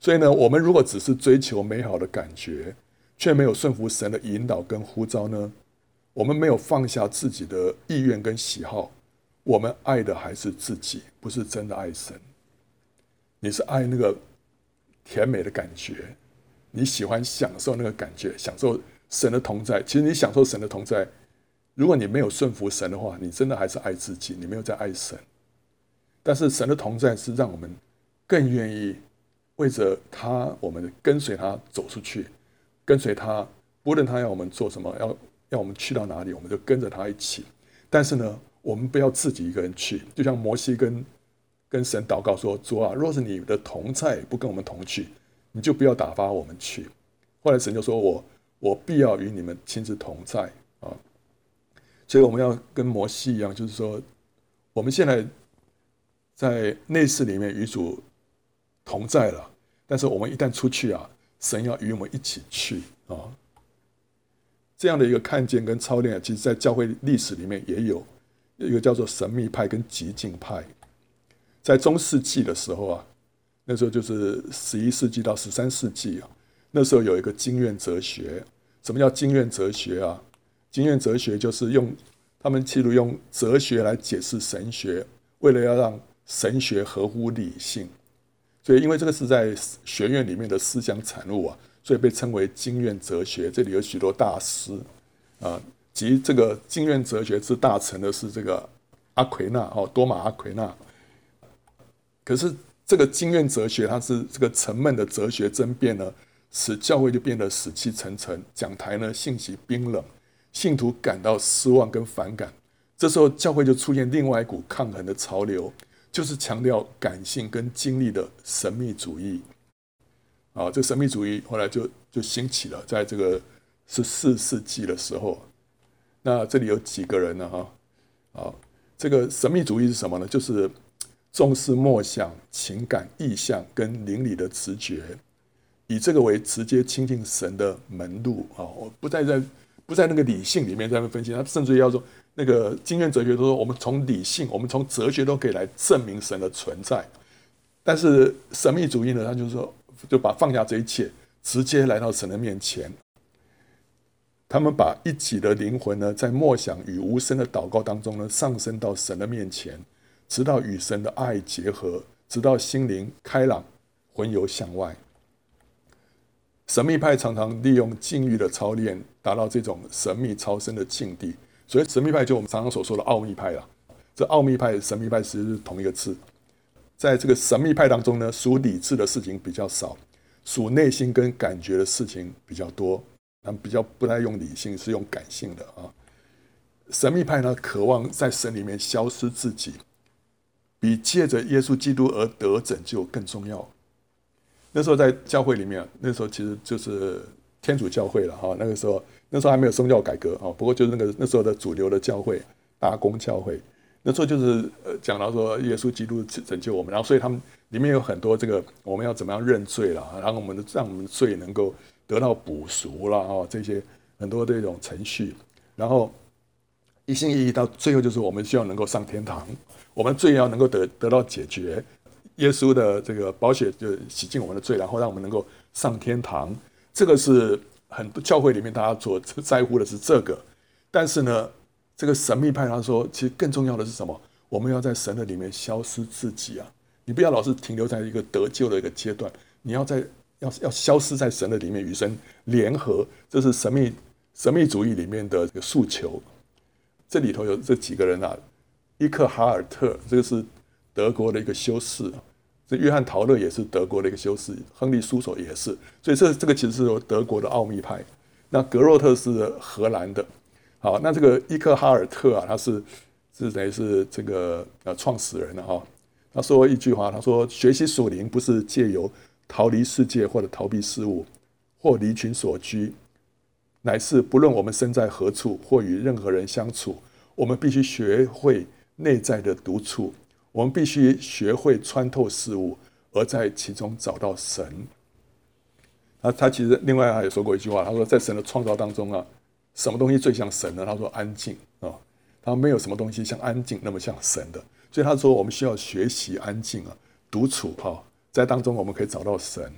所以呢，我们如果只是追求美好的感觉，却没有顺服神的引导跟呼召呢？我们没有放下自己的意愿跟喜好，我们爱的还是自己，不是真的爱神。你是爱那个甜美的感觉，你喜欢享受那个感觉，享受神的同在。其实你享受神的同在，如果你没有顺服神的话，你真的还是爱自己，你没有在爱神。但是神的同在是让我们更愿意为着他，我们跟随他走出去，跟随他，不论他要我们做什么，要。要我们去到哪里，我们就跟着他一起。但是呢，我们不要自己一个人去。就像摩西跟跟神祷告说：“主啊，若是你的同在不跟我们同去，你就不要打发我们去。”后来神就说：“我我必要与你们亲自同在啊。”所以我们要跟摩西一样，就是说，我们现在在内室里面与主同在了，但是我们一旦出去啊，神要与我们一起去啊。这样的一个看见跟操练，其实，在教会历史里面也有一个叫做神秘派跟极境派。在中世纪的时候啊，那时候就是十一世纪到十三世纪啊，那时候有一个经验哲学。什么叫经验哲学啊？经验哲学就是用他们企图用哲学来解释神学，为了要让神学合乎理性。所以，因为这个是在学院里面的思想产物啊。所以被称为经验哲学，这里有许多大师啊，及这个经验哲学之大成的是这个阿奎那哦，多玛阿奎那。可是这个经验哲学，它是这个沉闷的哲学争辩呢，使教会就变得死气沉沉，讲台呢信息冰冷，信徒感到失望跟反感。这时候教会就出现另外一股抗衡的潮流，就是强调感性跟经历的神秘主义。啊，这个神秘主义后来就就兴起了，在这个十四世纪的时候，那这里有几个人呢？哈，啊，这个神秘主义是什么呢？就是重视默想、情感、意象跟灵里的直觉，以这个为直接亲近神的门路啊！我不再在不在那个理性里面在那分析，他甚至要说那个经验哲学都说，我们从理性、我们从哲学都可以来证明神的存在，但是神秘主义呢，他就说。就把放下这一切，直接来到神的面前。他们把一己的灵魂呢，在默想与无声的祷告当中呢，上升到神的面前，直到与神的爱结合，直到心灵开朗，魂游向外。神秘派常常利用禁欲的操练，达到这种神秘超生的境地。所以神秘派就我们常常所说的奥秘派了。这奥秘派、神秘派其实是同一个字。在这个神秘派当中呢，属理智的事情比较少，属内心跟感觉的事情比较多。他们比较不太用理性，是用感性的啊。神秘派呢，渴望在神里面消失自己，比借着耶稣基督而得拯救更重要。那时候在教会里面，那时候其实就是天主教会了哈。那个时候，那时候还没有宗教改革啊。不过就是那个那时候的主流的教会，大公教会。那时候就是呃讲到说耶稣基督拯救我们，然后所以他们里面有很多这个我们要怎么样认罪了，然后我们的让我们的罪能够得到补赎了啊，这些很多这种程序，然后一心一意到最后就是我们希望能够上天堂，我们罪要能够得得到解决，耶稣的这个宝血就洗净我们的罪，然后让我们能够上天堂。这个是很多教会里面大家所在乎的是这个，但是呢，这个神秘派他说，其实更重要的是什么？我们要在神的里面消失自己啊！你不要老是停留在一个得救的一个阶段，你要在要要消失在神的里面，与神联合，这是神秘神秘主义里面的这个诉求。这里头有这几个人啊，伊克哈尔特，这个是德国的一个修士，这约翰陶勒也是德国的一个修士，亨利苏索也是，所以这这个其实是德国的奥秘派。那格洛特是荷兰的，好，那这个伊克哈尔特啊，他是。是等于是这个呃创始人了哈？他说一句话，他说学习属灵不是借由逃离世界或者逃避事物或离群索居，乃是不论我们身在何处或与任何人相处，我们必须学会内在的独处，我们必须学会穿透事物，而在其中找到神。他他其实另外还有说过一句话，他说在神的创造当中啊，什么东西最像神呢？他说安静啊。他没有什么东西像安静那么像神的，所以他说我们需要学习安静啊，独处哈，在当中我们可以找到神。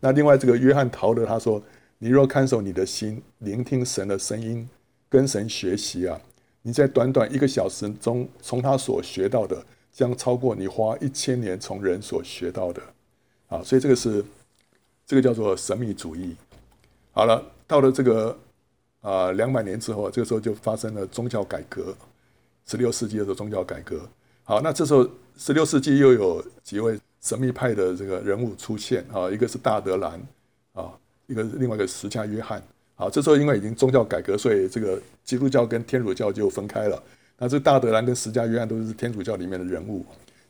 那另外这个约翰陶德他说，你若看守你的心，聆听神的声音，跟神学习啊，你在短短一个小时中从他所学到的，将超过你花一千年从人所学到的啊。所以这个是这个叫做神秘主义。好了，到了这个。啊，两百年之后，这个时候就发生了宗教改革。十六世纪的时候，宗教改革。好，那这时候十六世纪又有几位神秘派的这个人物出现啊，一个是大德兰啊，一个另外一个十架约翰。好，这时候因为已经宗教改革，所以这个基督教跟天主教就分开了。那这大德兰跟十架约翰都是天主教里面的人物。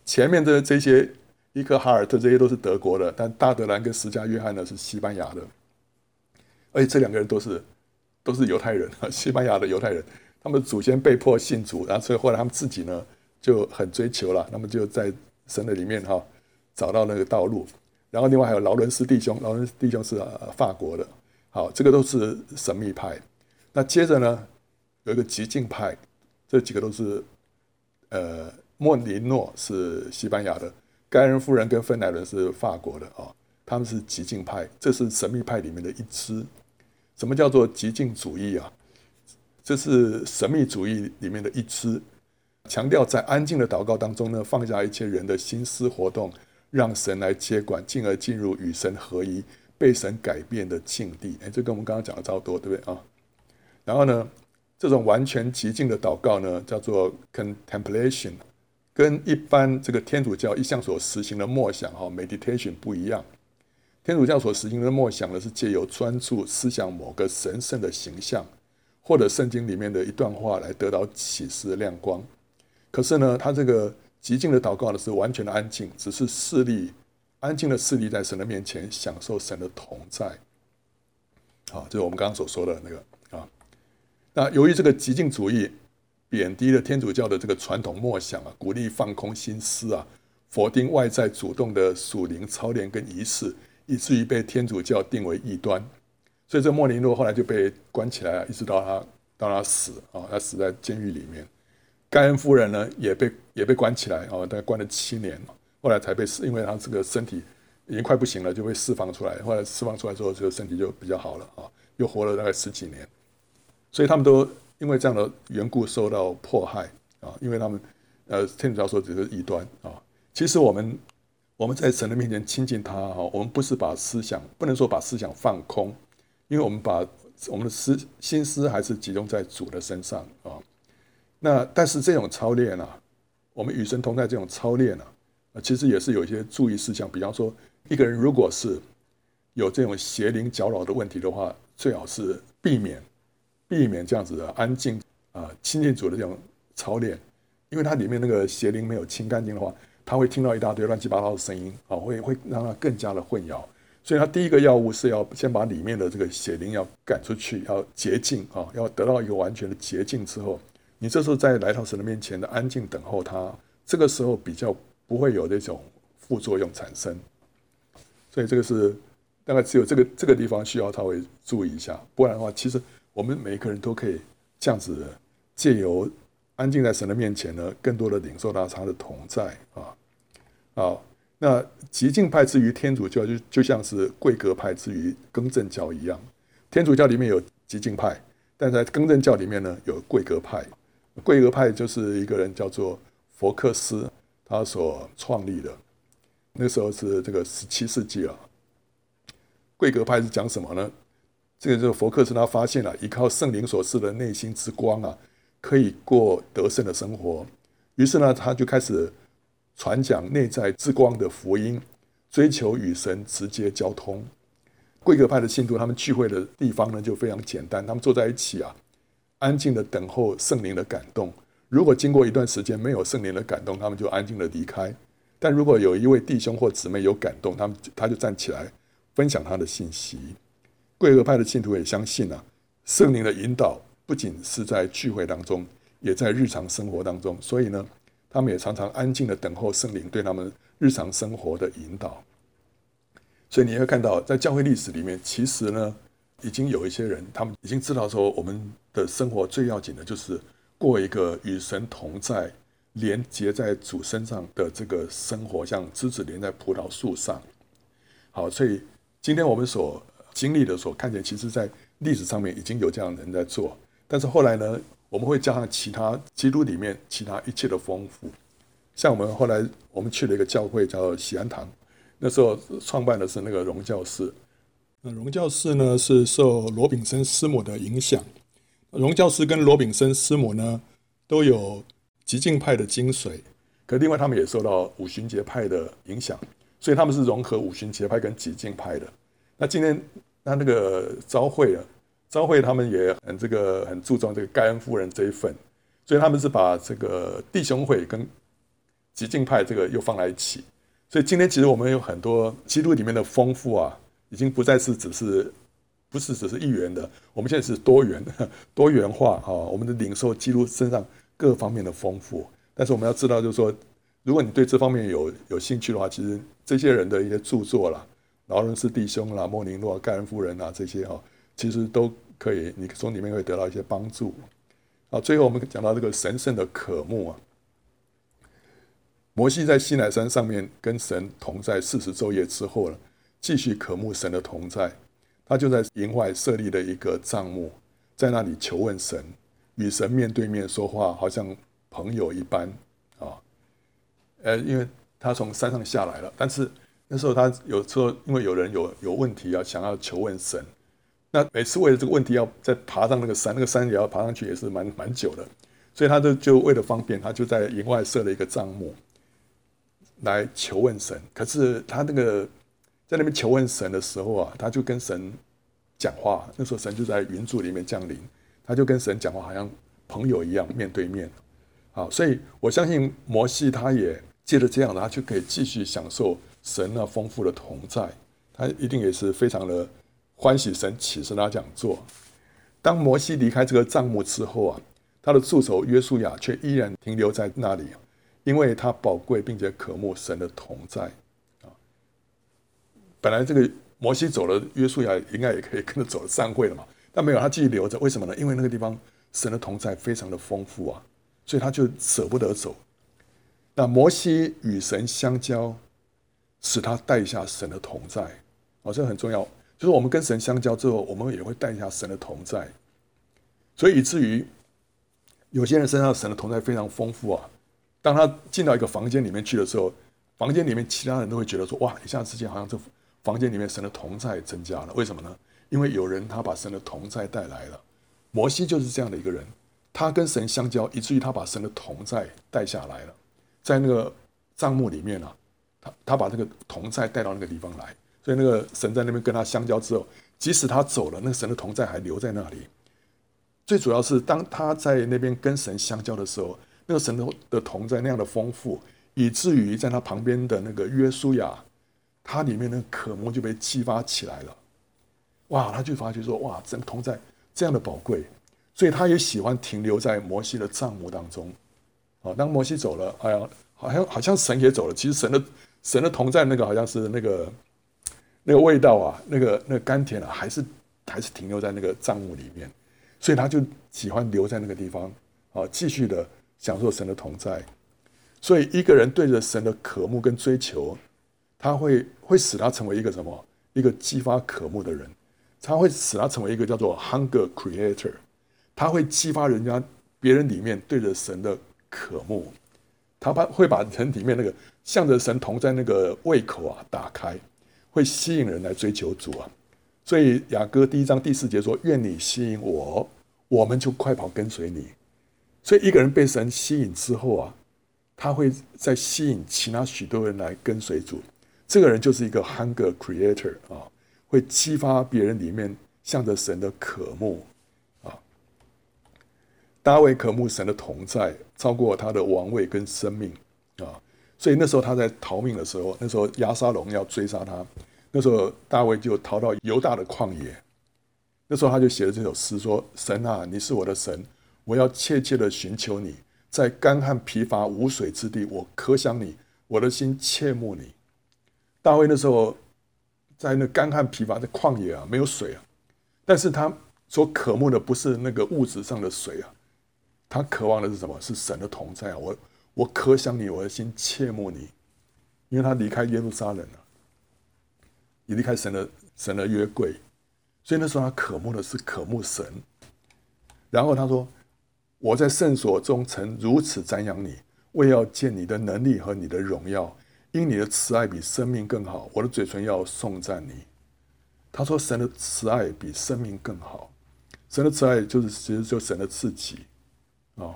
前面的这些伊克哈尔特这些都是德国的，但大德兰跟十架约翰呢是西班牙的，而且这两个人都是。都是犹太人啊，西班牙的犹太人，他们祖先被迫信主，然后所以后来他们自己呢就很追求了，那么就在神的里面哈找到那个道路。然后另外还有劳伦斯弟兄，劳伦斯弟兄是法国的，好，这个都是神秘派。那接着呢有一个极静派，这几个都是呃莫尼诺是西班牙的，盖恩夫人跟芬莱伦是法国的啊，他们是极静派，这是神秘派里面的一支。什么叫做极静主义啊？这是神秘主义里面的一支，强调在安静的祷告当中呢，放下一切人的心思活动，让神来接管，进而进入与神合一、被神改变的境地。哎，这跟我们刚刚讲的差不多，对不对啊？然后呢，这种完全极静的祷告呢，叫做 contemplation，跟一般这个天主教一向所实行的默想哈 meditation 不一样。天主教所实行的默想呢，是借由专注思想某个神圣的形象，或者圣经里面的一段话来得到启示的亮光。可是呢，他这个极静的祷告呢，是完全的安静，只是视力，安静的侍立在神的面前，享受神的同在。好，就是我们刚刚所说的那个啊。那由于这个极静主义贬低了天主教的这个传统默想啊，鼓励放空心思啊，否定外在主动的属灵操练跟仪式。以至于被天主教定为异端，所以这莫尼诺后来就被关起来了，一直到他到他死啊，他死在监狱里面。盖恩夫人呢也被也被关起来啊，大概关了七年，后来才被释，因为他这个身体已经快不行了，就被释放出来。后来释放出来之后，这个身体就比较好了啊，又活了大概十几年。所以他们都因为这样的缘故受到迫害啊，因为他们呃天主教说只是异端啊，其实我们。我们在神的面前亲近他哈，我们不是把思想，不能说把思想放空，因为我们把我们的思心思还是集中在主的身上啊。那但是这种操练啊，我们与神同在这种操练啊，其实也是有一些注意事项。比方说，一个人如果是有这种邪灵搅扰的问题的话，最好是避免避免这样子的安静啊亲近主的这种操练，因为它里面那个邪灵没有清干净的话。他会听到一大堆乱七八糟的声音，啊，会会让他更加的混淆。所以，他第一个药物是要先把里面的这个邪灵要赶出去，要洁净啊，要得到一个完全的洁净之后，你这时候再来到神的面前的安静等候他，这个时候比较不会有那种副作用产生。所以，这个是大概只有这个这个地方需要稍微注意一下，不然的话，其实我们每一个人都可以这样子借由安静在神的面前呢，更多的领受到他的同在啊。好，那极静派之于天主教就就像是贵格派之于更正教一样，天主教里面有极静派，但在更正教里面呢有贵格派。贵格派就是一个人叫做佛克斯，他所创立的。那时候是这个十七世纪了。贵格派是讲什么呢？这个就是佛克斯他发现了，依靠圣灵所赐的内心之光啊，可以过得胜的生活。于是呢，他就开始传讲内在之光的福音，追求与神直接交通。贵格派的信徒他们聚会的地方呢就非常简单，他们坐在一起啊。安静的等候圣灵的感动。如果经过一段时间没有圣灵的感动，他们就安静的离开。但如果有一位弟兄或姊妹有感动，他们他就站起来分享他的信息。贵格派的信徒也相信啊，圣灵的引导不仅是在聚会当中，也在日常生活当中。所以呢，他们也常常安静的等候圣灵对他们日常生活的引导。所以你会看到，在教会历史里面，其实呢。已经有一些人，他们已经知道说，我们的生活最要紧的就是过一个与神同在、连接在主身上的这个生活，像枝子连在葡萄树上。好，所以今天我们所经历的、所看见，其实在历史上面已经有这样的人在做。但是后来呢，我们会加上其他基督里面其他一切的丰富。像我们后来我们去了一个教会叫喜安堂，那时候创办的是那个荣教士。那荣教士呢，是受罗炳森师母的影响。荣教师跟罗炳生师母呢，都有极进派的精髓，可另外他们也受到五旬节派的影响，所以他们是融合五旬节派跟极进派的。那今天那那个朝会啊，朝会他们也很这个很注重这个盖恩夫人这一份，所以他们是把这个弟兄会跟极进派这个又放在一起。所以今天其实我们有很多基督里面的丰富啊。已经不再是只是，不是只是一元的，我们现在是多元 多元化哈。我们的领受记录身上各方面的丰富，但是我们要知道，就是说，如果你对这方面有有兴趣的话，其实这些人的一些著作啦，劳伦斯弟兄啦、莫宁诺、盖恩夫人啊这些哈，其实都可以，你从里面会得到一些帮助。好，最后我们讲到这个神圣的渴慕啊，摩西在西乃山上面跟神同在四十昼夜之后了。继续渴慕神的同在，他就在营外设立了一个帐幕，在那里求问神，与神面对面说话，好像朋友一般啊。呃，因为他从山上下来了，但是那时候他有时候因为有人有有问题要想要求问神，那每次为了这个问题要再爬上那个山，那个山也要爬上去，也是蛮蛮久的，所以他就就为了方便，他就在营外设了一个帐幕来求问神。可是他那个。在那边求问神的时候啊，他就跟神讲话。那时候神就在云柱里面降临，他就跟神讲话，好像朋友一样面对面。好，所以我相信摩西他也借着这样，他就可以继续享受神那丰富的同在。他一定也是非常的欢喜神启示他这样做。当摩西离开这个帐幕之后啊，他的助手约书亚却依然停留在那里，因为他宝贵并且渴慕神的同在。本来这个摩西走了，约书亚应该也可以跟着走散会了嘛，但没有，他继续留着。为什么呢？因为那个地方神的同在非常的丰富啊，所以他就舍不得走。那摩西与神相交，使他带下神的同在，哦，这很重要。就是我们跟神相交之后，我们也会带下神的同在。所以以至于有些人身上神的同在非常丰富啊，当他进到一个房间里面去的时候，房间里面其他人都会觉得说：哇，一下之间好像这。房间里面神的同在增加了，为什么呢？因为有人他把神的同在带来了。摩西就是这样的一个人，他跟神相交，以至于他把神的同在带下来了。在那个帐幕里面啊，他他把那个同在带到那个地方来，所以那个神在那边跟他相交之后，即使他走了，那个神的同在还留在那里。最主要是当他在那边跟神相交的时候，那个神的的同在那样的丰富，以至于在他旁边的那个约书亚。他里面的渴慕就被激发起来了，哇！他就发觉说，哇，神同在这样的宝贵，所以他也喜欢停留在摩西的帐幕当中。啊，当摩西走了，哎呀，好像好像神也走了。其实神的神的同在那个好像是那个那个味道啊，那个那个甘甜啊，还是还是停留在那个帐幕里面，所以他就喜欢留在那个地方啊，继续的享受神的同在。所以一个人对着神的渴慕跟追求，他会会使他成为一个什么？一个激发渴慕的人，他会使他成为一个叫做 hunger creator，他会激发人家别人里面对着神的渴慕，他把会把人里面那个向着神同在那个胃口啊打开，会吸引人来追求主啊。所以雅歌第一章第四节说：“愿你吸引我，我们就快跑跟随你。”所以一个人被神吸引之后啊，他会再吸引其他许多人来跟随主。这个人就是一个 hunger creator 啊，会激发别人里面向着神的渴慕啊。大卫渴慕神的同在，超过他的王位跟生命啊。所以那时候他在逃命的时候，那时候押沙龙要追杀他。那时候大卫就逃到犹大的旷野，那时候他就写了这首诗说：“神啊，你是我的神，我要切切的寻求你，在干旱疲乏无水之地，我渴想你，我的心切慕你。”大卫那时候在那干旱疲乏的旷野啊，没有水啊，但是他所渴慕的不是那个物质上的水啊，他渴望的是什么？是神的同在啊！我我可想你，我的心切慕你，因为他离开耶路撒冷了。你离开神的神的约柜，所以那时候他渴慕的是渴慕神。然后他说：“我在圣所中曾如此瞻仰你，为要见你的能力和你的荣耀，因你的慈爱比生命更好。我的嘴唇要颂赞你。”他说：“神的慈爱比生命更好。神的慈爱就是其实就神的自己啊。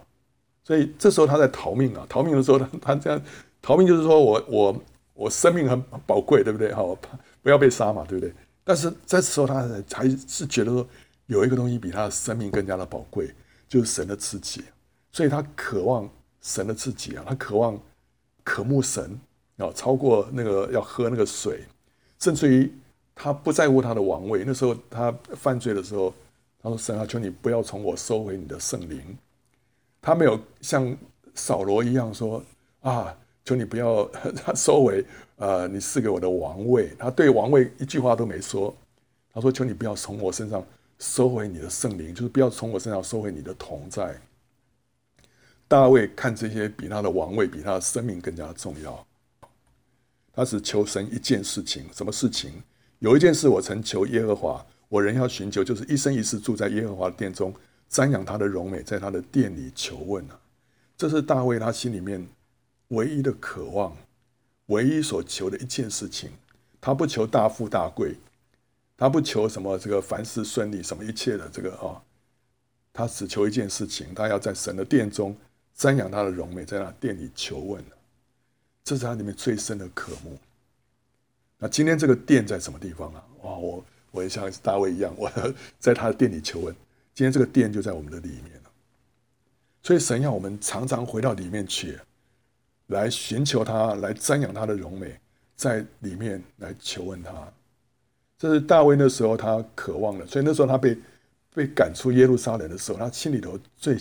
所以这时候他在逃命啊，逃命的时候他 他这样逃命就是说我我我生命很宝贵，对不对？好。”不要被杀嘛，对不对？但是这时候他还是觉得说，有一个东西比他的生命更加的宝贵，就是神的自己。所以他渴望神的自己啊，他渴望渴慕神啊，超过那个要喝那个水，甚至于他不在乎他的王位。那时候他犯罪的时候，他说：“神啊，求你不要从我收回你的圣灵。”他没有像扫罗一样说：“啊。”求你不要他收回，呃，你赐给我的王位。他对王位一句话都没说。他说：“求你不要从我身上收回你的圣灵，就是不要从我身上收回你的同在。”大卫看这些比他的王位、比他的生命更加重要。他只求神一件事情，什么事情？有一件事我曾求耶和华，我仍要寻求，就是一生一世住在耶和华的殿中，瞻仰他的荣美，在他的殿里求问啊。这是大卫他心里面。唯一的渴望，唯一所求的一件事情，他不求大富大贵，他不求什么这个凡事顺利，什么一切的这个啊，他只求一件事情，他要在神的殿中瞻仰他的荣美，在那殿里求问，这是他里面最深的渴慕。那今天这个殿在什么地方啊？哇，我我也像大卫一样，我在他的殿里求问。今天这个殿就在我们的里面了，所以神要我们常常回到里面去。来寻求他，来瞻仰他的荣美，在里面来求问他。这是大卫那时候他渴望的，所以那时候他被被赶出耶路撒冷的时候，他心里头最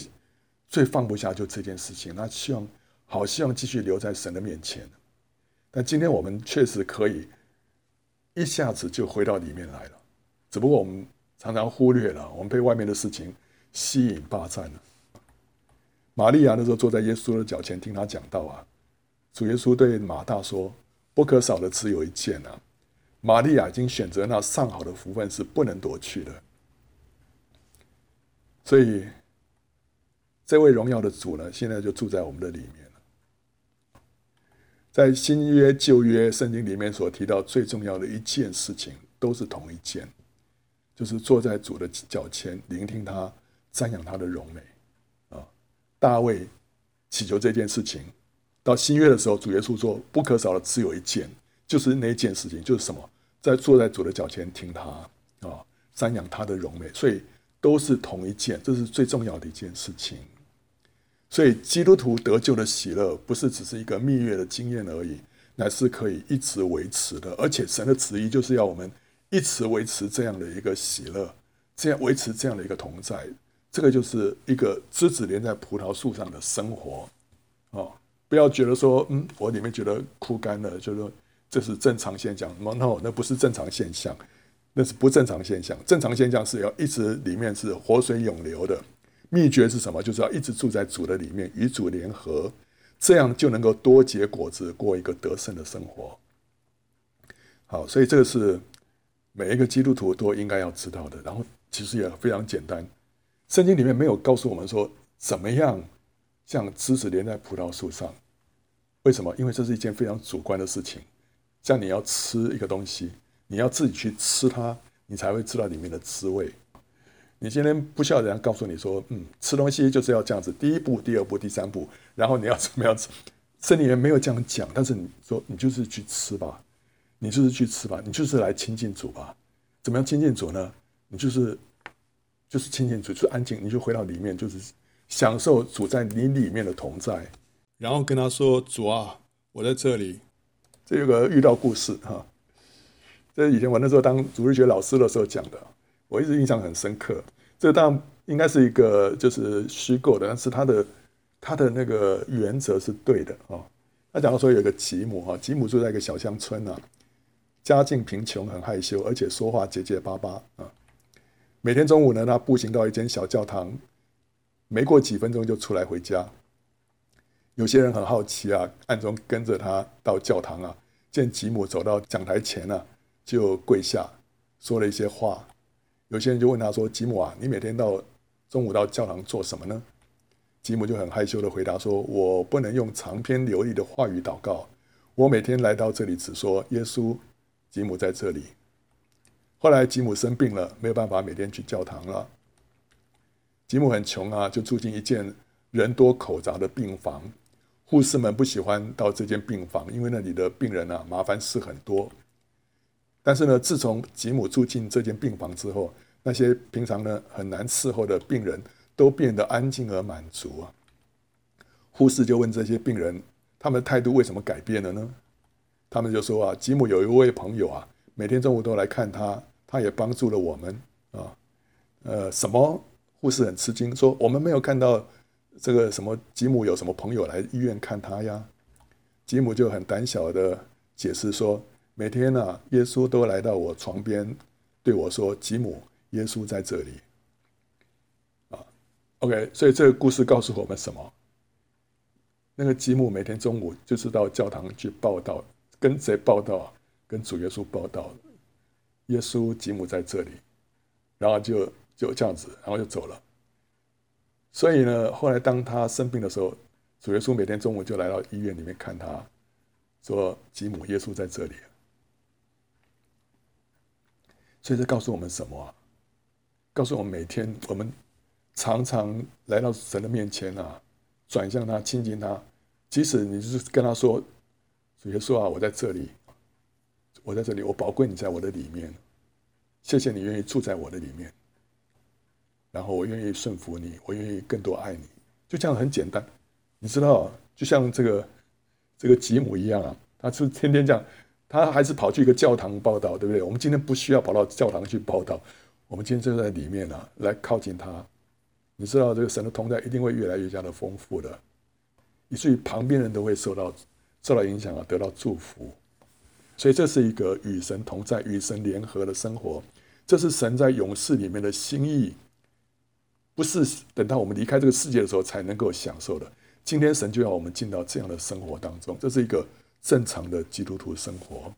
最放不下就这件事情。他希望好希望继续留在神的面前。但今天我们确实可以一下子就回到里面来了，只不过我们常常忽略了，我们被外面的事情吸引霸占了。玛利亚那时候坐在耶稣的脚前听他讲道啊。主耶稣对马大说：“不可少的只有一件啊！玛利亚已经选择那上好的福分，是不能夺去的。所以，这位荣耀的主呢，现在就住在我们的里面。在新约、旧约圣经里面所提到最重要的一件事情，都是同一件，就是坐在主的脚前，聆听他，瞻仰他的荣美啊！大卫祈求这件事情。”到新约的时候，主耶稣说：“不可少的只有一件，就是那一件事情，就是什么？在坐在主的脚前听他啊，瞻仰他的荣美。所以都是同一件，这是最重要的一件事情。所以基督徒得救的喜乐，不是只是一个蜜月的经验而已，乃是可以一直维持的。而且神的旨意就是要我们一直维持这样的一个喜乐，这样维持这样的一个同在。这个就是一个枝子连在葡萄树上的生活哦。”不要觉得说，嗯，我里面觉得枯干了，就是说这是正常现象。No，那不是正常现象，那是不正常现象。正常现象是要一直里面是活水涌流的，秘诀是什么？就是要一直住在主的里面，与主联合，这样就能够多结果子，过一个得胜的生活。好，所以这个是每一个基督徒都应该要知道的。然后其实也非常简单，圣经里面没有告诉我们说怎么样像枝子连在葡萄树上。为什么？因为这是一件非常主观的事情。像你要吃一个东西，你要自己去吃它，你才会知道里面的滋味。你今天不需要人家告诉你说，嗯，吃东西就是要这样子，第一步、第二步、第三步，然后你要怎么样吃？圣经里面没有这样讲，但是你说你就是去吃吧，你就是去吃吧，你就是来亲近主吧。怎么样亲近主呢？你就是就是亲近主，就是安静，你就回到里面，就是享受主在你里面的同在。然后跟他说：“主啊，我在这里。”这有个遇到故事哈，这以前我那时候当主日学老师的时候讲的，我一直印象很深刻。这当然应该是一个就是虚构的，但是他的他的那个原则是对的啊。他讲到说有一个吉姆哈，吉姆住在一个小乡村啊，家境贫穷，很害羞，而且说话结结巴巴啊。每天中午呢，他步行到一间小教堂，没过几分钟就出来回家。有些人很好奇啊，暗中跟着他到教堂啊，见吉姆走到讲台前啊，就跪下说了一些话。有些人就问他说：“吉姆啊，你每天到中午到教堂做什么呢？”吉姆就很害羞的回答说：“我不能用长篇流利的话语祷告，我每天来到这里只说耶稣，吉姆在这里。”后来吉姆生病了，没有办法每天去教堂了。吉姆很穷啊，就住进一间人多口杂的病房。护士们不喜欢到这间病房，因为那里的病人啊，麻烦事很多。但是呢，自从吉姆住进这间病房之后，那些平常呢很难伺候的病人都变得安静而满足啊。护士就问这些病人，他们的态度为什么改变了呢？他们就说啊，吉姆有一位朋友啊，每天中午都来看他，他也帮助了我们啊。呃，什么？护士很吃惊，说我们没有看到。这个什么吉姆有什么朋友来医院看他呀？吉姆就很胆小的解释说，每天呢、耶稣都来到我床边对我说：“吉姆，耶稣在这里。”啊，OK，所以这个故事告诉我们什么？那个吉姆每天中午就是到教堂去报道，跟谁报道？跟主耶稣报道，耶稣吉姆在这里，然后就就这样子，然后就走了。所以呢，后来当他生病的时候，主耶稣每天中午就来到医院里面看他，说：“吉姆，耶稣在这里。”所以这告诉我们什么啊？告诉我们每天我们常常来到神的面前啊，转向他，亲近他。即使你是跟他说：“主耶稣啊，我在这里，我在这里，我宝贵你在我的里面，谢谢你愿意住在我的里面。”然后我愿意顺服你，我愿意更多爱你，就这样很简单，你知道，就像这个这个吉姆一样啊，他是天天这样，他还是跑去一个教堂报道，对不对？我们今天不需要跑到教堂去报道，我们今天就在里面啊，来靠近他。你知道，这个神的同在一定会越来越加的丰富的，以至于旁边人都会受到受到影响啊，得到祝福。所以这是一个与神同在、与神联合的生活，这是神在勇士里面的心意。不是等到我们离开这个世界的时候才能够享受的。今天神就要我们进到这样的生活当中，这是一个正常的基督徒生活。